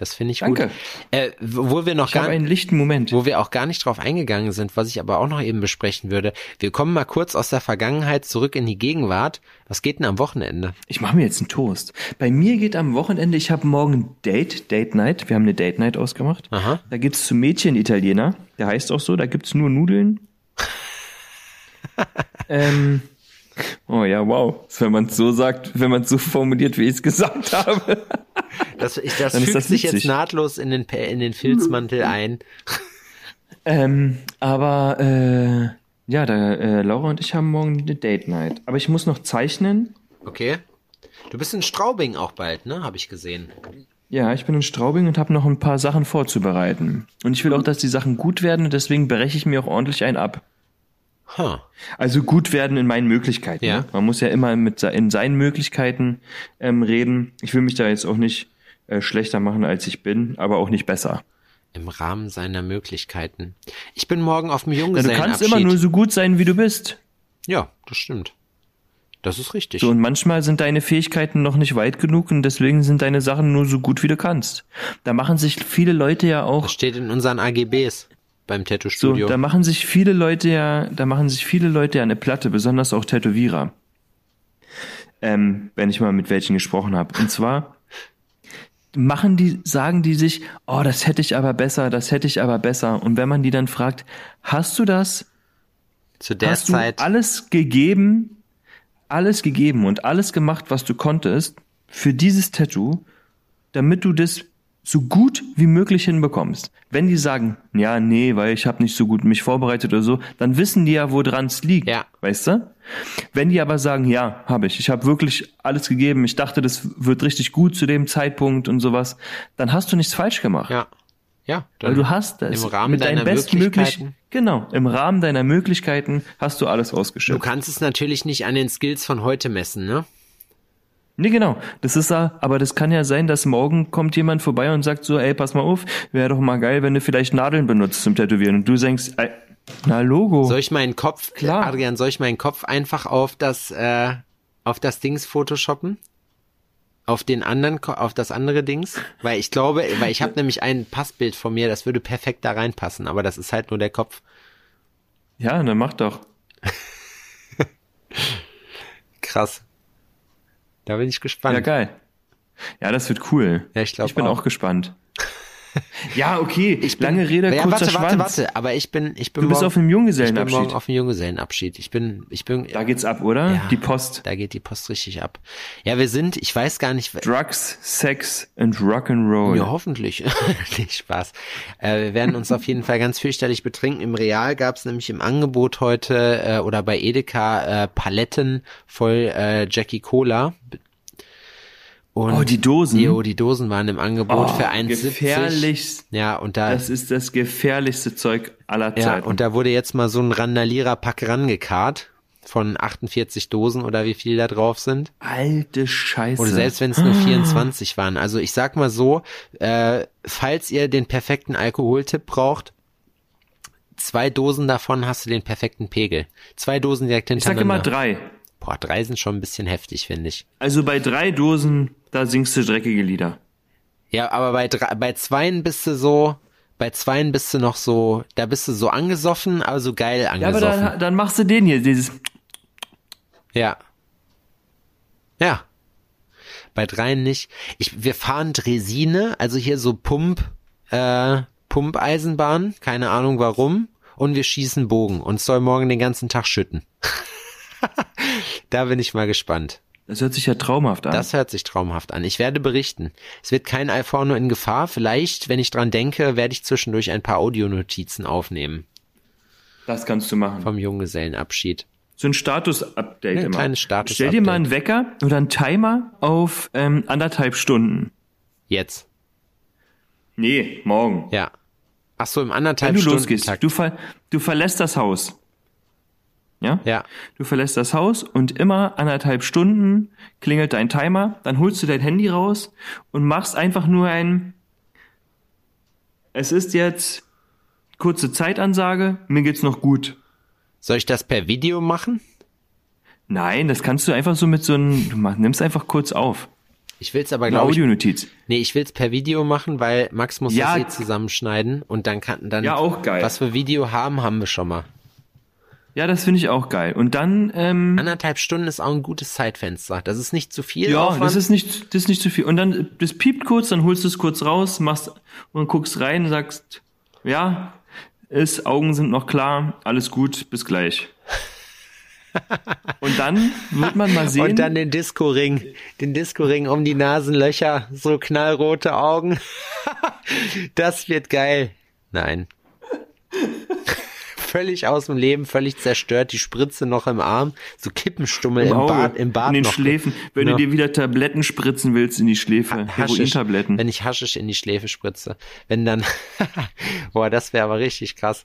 Das finde ich Danke. gut. Äh, wo wir noch Ich gar einen lichten Moment. wo wir auch gar nicht drauf eingegangen sind, was ich aber auch noch eben besprechen würde. Wir kommen mal kurz aus der Vergangenheit zurück in die Gegenwart. Was geht denn am Wochenende? Ich mache mir jetzt einen Toast. Bei mir geht am Wochenende, ich habe morgen Date, Date Night. Wir haben eine Date Night ausgemacht. Aha. Da gibt's zu Mädchen Italiener. Der heißt auch so, da gibt's nur Nudeln. ähm, Oh ja, wow. Wenn man es so sagt, wenn man es so formuliert, wie ich es gesagt habe. Das, ich, das fügt das sich jetzt nahtlos in den, in den Filzmantel ein. Ähm, aber äh, ja, da, äh, Laura und ich haben morgen eine Date Night. Aber ich muss noch zeichnen. Okay. Du bist in Straubing auch bald, ne? Habe ich gesehen. Ja, ich bin in Straubing und habe noch ein paar Sachen vorzubereiten. Und ich will auch, dass die Sachen gut werden und deswegen breche ich mir auch ordentlich einen ab. Huh. Also gut werden in meinen Möglichkeiten. Ja. Ne? Man muss ja immer mit in seinen Möglichkeiten ähm, reden. Ich will mich da jetzt auch nicht äh, schlechter machen, als ich bin, aber auch nicht besser. Im Rahmen seiner Möglichkeiten. Ich bin morgen auf dem Na, du Junggesellenabschied. kannst immer nur so gut sein, wie du bist. Ja, das stimmt. Das ist richtig. So, und manchmal sind deine Fähigkeiten noch nicht weit genug und deswegen sind deine Sachen nur so gut, wie du kannst. Da machen sich viele Leute ja auch Das steht in unseren AGBs beim So, Tattoo-Studio. da machen sich viele Leute ja, da machen sich viele Leute ja eine Platte, besonders auch Tätowierer. Ähm, wenn ich mal mit welchen gesprochen habe. Und zwar machen die, sagen die sich, oh, das hätte ich aber besser, das hätte ich aber besser. Und wenn man die dann fragt, hast du das? Zu der hast du Zeit. alles gegeben, alles gegeben und alles gemacht, was du konntest für dieses Tattoo, damit du das so gut wie möglich hinbekommst. Wenn die sagen, ja, nee, weil ich habe nicht so gut mich vorbereitet oder so, dann wissen die ja, woran es liegt, Ja. weißt du? Wenn die aber sagen, ja, habe ich, ich habe wirklich alles gegeben, ich dachte, das wird richtig gut zu dem Zeitpunkt und sowas, dann hast du nichts falsch gemacht. Ja. Ja. Weil du hast das Im Rahmen mit deinen deiner bestmöglichen, Möglichkeiten. genau, im Rahmen deiner Möglichkeiten hast du alles Du ausgeschöpft. kannst es natürlich nicht an den Skills von heute messen, ne? Nee, genau. Das ist ja, aber das kann ja sein, dass morgen kommt jemand vorbei und sagt so, ey, pass mal auf, wäre doch mal geil, wenn du vielleicht Nadeln benutzt zum Tätowieren. Und du denkst, ey, na Logo. Soll ich meinen Kopf, Klar. Adrian, soll ich meinen Kopf einfach auf das, äh, auf das Dings photoshoppen? Auf den anderen, auf das andere Dings? Weil ich glaube, weil ich habe nämlich ein Passbild von mir, das würde perfekt da reinpassen, aber das ist halt nur der Kopf. Ja, dann mach doch. Krass. Da bin ich gespannt. Ja, geil. Ja, das wird cool. Ja, ich glaub Ich bin auch. auch, gespannt. ja, okay. Ich bin, Lange Rede, ja, kurzer warte, Schwanz. warte, warte, aber ich bin, ich bin Du bist morgen, auf einem ich bin Junggesellenabschied. morgen auf dem Junggesellenabschied. Ich bin, ich bin, Da geht's ab, oder? Ja. Die Post. da geht die Post richtig ab. Ja, wir sind, ich weiß gar nicht, Drugs, Sex and Rock'n'Roll. Ja, hoffentlich. Nicht Spaß. Äh, wir werden uns auf jeden Fall ganz fürchterlich betrinken. Im Real gab es nämlich im Angebot heute äh, oder bei Edeka äh, Paletten voll äh, Jackie Cola. Und Oh, die Dosen? Jo, die Dosen waren im Angebot Oh, für 1,70. gefährlich. Ja, und da Das ist das gefährlichste Zeug aller ja, Zeiten. und da wurde jetzt mal so ein Randalierer-Pack rangekarrt von 48 Dosen oder wie viel da drauf sind. Alte Scheiße. Oder selbst wenn es nur 24 waren. Also ich sag mal so, äh, falls ihr den perfekten Alkoholtipp braucht, zwei Dosen davon hast du den perfekten Pegel. Zwei Dosen direkt ich sag hintereinander. immer drei. Boah, drei sind schon ein bisschen heftig, finde ich. Also bei drei Dosen, da singst du dreckige Lieder. Ja, aber bei drei, bei zweien bist du so, bei zweien bist du noch so, da bist du so angesoffen, aber so geil Ja, aber angesoffen. dann, dann machst du den hier, dieses. Ja. Ja. Bei dreien nicht. Ich, wir fahren Dresine, also hier so Pump, äh, Pumpeisenbahn, keine Ahnung warum. Und wir schießen Bogen und soll morgen den ganzen Tag schütten. da bin ich mal gespannt. Das hört sich ja traumhaft an. Das hört sich traumhaft an. Ich werde berichten. Es wird kein Alforno in Gefahr. Vielleicht, wenn ich dran denke, werde ich zwischendurch ein paar Audionotizen aufnehmen das kannst du machen. vom Junggesellenabschied. So ein Status-Update Ja, ein immer. kleines Status-Update. Stell dir mal einen Wecker oder einen Timer auf ähm, anderthalb Stunden. Jetzt. Nee, morgen. Ja. Ach so, im anderthalb Wenn du Stunden losgehst, Takt. du, ver du verlässt das Haus. Ja? Ja. Du verlässt das Haus und immer anderthalb Stunden klingelt dein Timer, dann holst du dein Handy raus und machst einfach nur ein Es ist jetzt kurze Zeitansage, mir geht's noch gut. Soll ich das per Video machen? Nein, das kannst du einfach so mit so einem, du nimmst einfach kurz auf. Ich will's aber glaube ich, Audionotiz. nee, ich will's per Video machen, weil Max muss Ja. das eh zusammenschneiden und dann kann dann Ja, auch geil. Was wir Video haben, haben wir schon mal. Ja, das finde ich auch geil. Und dann, ähm, Anderthalb Stunden ist auch ein gutes Zeitfenster. Das ist nicht zu viel ja, Aufwand. das ist nicht, das ist nicht zu viel. Und dann, das piept kurz, dann holst du es kurz raus, machst und guckst rein, sagst, ja, ist, Augen sind noch klar, alles gut, bis gleich. Und dann wird man mal sehen. Und dann den Disco-Ring, den Disco-Ring um die Nasenlöcher, so knallrote Augen. das wird geil. Nein. Völlig aus dem Leben, völlig zerstört, die Spritze noch im Arm, so Kippenstummel im, Auge, Bad, im Bad in den noch. Schläfen. Wenn Ja. du dir wieder Tabletten spritzen willst in die Schläfe, Herointabletten. wenn ich Haschisch in die Schläfe spritze. Wenn dann, boah, das wäre aber richtig krass.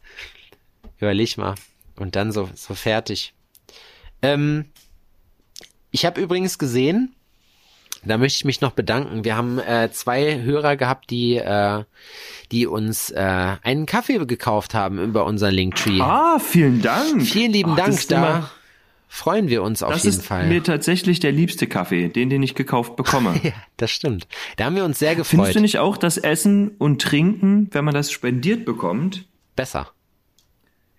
Überleg mal. Und dann so, so fertig. Ähm, ich habe übrigens gesehen, da möchte ich mich noch bedanken. Wir haben äh, zwei Hörer gehabt, die, äh, die uns äh, einen Kaffee gekauft haben über unser Linktree. Ah, vielen Dank. Vielen lieben Ach, das Dank. ist Da freuen wir uns auf Das jeden ist Fall. mir tatsächlich der liebste Kaffee, den, den ich gekauft bekomme. ja, das stimmt. Da haben wir uns sehr gefreut. Findest du nicht auch, dass Essen und Trinken, wenn man das spendiert bekommt, Besser.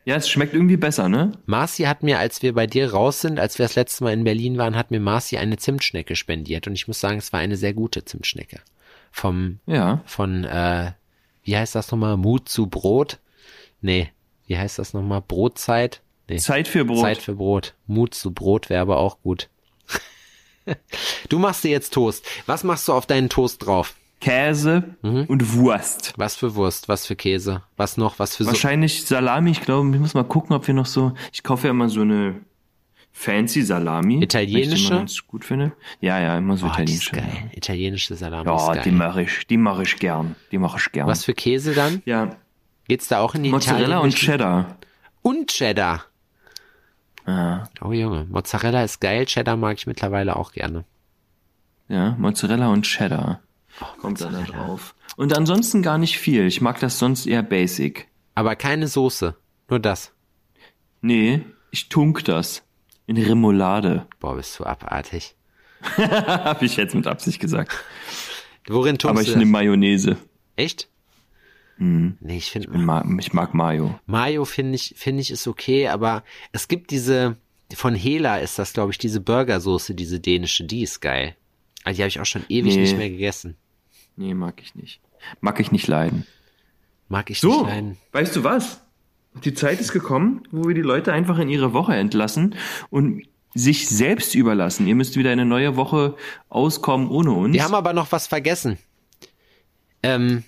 Ja, es schmeckt irgendwie besser, ne? Marci hat mir, als wir bei dir raus sind, als wir das letzte Mal in Berlin waren, hat mir Marci eine Zimtschnecke spendiert und ich muss sagen, es war eine sehr gute Zimtschnecke. Vom, Ja. von, äh, wie heißt das nochmal? Mut zu Brot? Nee, wie heißt das nochmal? Brotzeit? Nee. Zeit für Brot. Zeit für Brot. Mut zu Brot wäre aber auch gut. du machst dir jetzt Toast. Was machst du auf deinen Toast drauf? Käse Mhm. und Wurst. Was für Wurst, was für Käse, was noch, was für so. Wahrscheinlich Salami, ich glaube, ich muss mal gucken, ob wir noch so, ich kaufe ja immer so eine fancy Salami. Italienische? Die ich gut finde. Ja, ja, immer so Oh, italienische. geil. Italienische Salami Ja, die mache ich, die mache ich gern. Die mache ich gern. Was für Käse dann? Ja, Geht's da auch in die Mozzarella und Cheddar. Und Cheddar. Ja, Oh Junge, Mozzarella ist geil, Cheddar mag ich mittlerweile auch gerne. ja, Mozzarella und Cheddar. Kommt da drauf. Und ansonsten gar nicht viel. Ich mag das sonst eher basic. Aber keine Soße, nur das. Nee, ich tunk das. In Remoulade. Boah, bist du abartig. Hab ich jetzt mit Absicht gesagt. Worin tunkst Aber du ich das? nehme Mayonnaise. Echt? Nee, ich finde Ma- Ich mag Mayo. Mayo finde ich finde ich ist okay, aber es gibt diese von Hela ist das glaube ich diese Burgersoße, diese dänische, die ist geil. Aber die habe ich auch schon ewig Nee. nicht mehr gegessen. Nee, mag ich nicht. Mag ich nicht leiden. Mag ich So, nicht leiden. weißt du was? Die Zeit ist gekommen, wo wir die Leute einfach in ihre Woche entlassen und sich selbst überlassen. Ihr müsst wieder eine neue Woche auskommen ohne uns. Wir haben aber noch was vergessen. Ähm,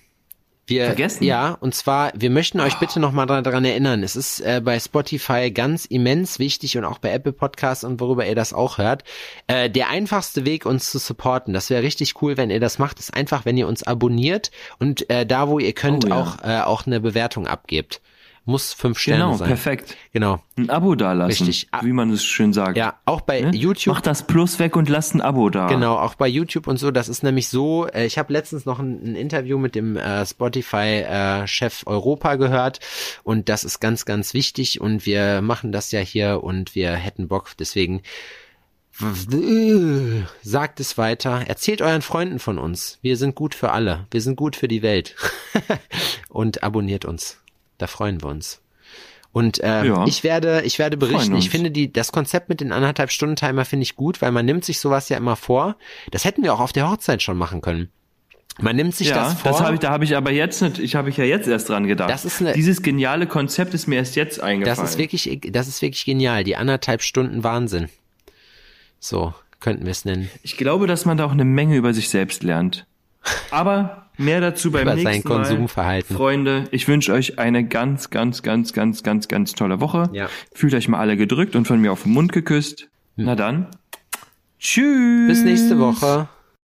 wir, Vergessen? Ja, und zwar, wir möchten euch bitte noch mal daran erinnern, es ist äh, bei Spotify ganz immens wichtig und auch bei Apple Podcasts und worüber ihr das auch hört, äh, der einfachste Weg, uns zu supporten, das wäre richtig cool, wenn ihr das macht, ist einfach, wenn ihr uns abonniert und äh, da, wo ihr könnt, Oh ja. auch, äh, auch eine Bewertung abgebt. Muss fünf Sterne genau, sein. perfekt. Genau. Ein Abo dalassen, Richtig. Wie man es schön sagt. Ja, auch bei Ne? YouTube. Macht das Plus weg und lasst ein Abo da. Genau, auch bei YouTube und so. Das ist nämlich so, äh, ich habe letztens noch ein, ein Interview mit dem äh, Spotify-Chef Europa gehört und das ist ganz, ganz wichtig und wir machen das ja hier und wir hätten Bock, deswegen w- sagt es weiter, erzählt euren Freunden von uns. Wir sind gut für alle, wir sind gut für die Welt und abonniert uns. Da freuen wir uns. Und äh, Ja. ich werde, ich werde berichten. Ich finde die, das Konzept mit den anderthalb Stunden Timer finde ich gut, weil man nimmt sich sowas ja immer vor. Das hätten wir auch auf der Hochzeit schon machen können. Man nimmt sich Ja, das vor. das habe ich, da habe ich aber jetzt nicht, ich habe ich ja jetzt erst dran gedacht. Das ist eine- Dieses geniale Konzept ist mir erst jetzt eingefallen. das ist wirklich, das ist wirklich genial. Die anderthalb Stunden Wahnsinn. So könnten wir es nennen. Ich glaube, dass man da auch eine Menge über sich selbst lernt. Aber mehr dazu beim Über nächsten sein Mal. Konsumverhalten. Freunde, ich wünsche euch eine ganz, ganz, ganz, ganz, ganz, ganz tolle Woche. Ja. Fühlt euch mal alle gedrückt und von mir auf den Mund geküsst. Na dann. Tschüss. Bis nächste Woche.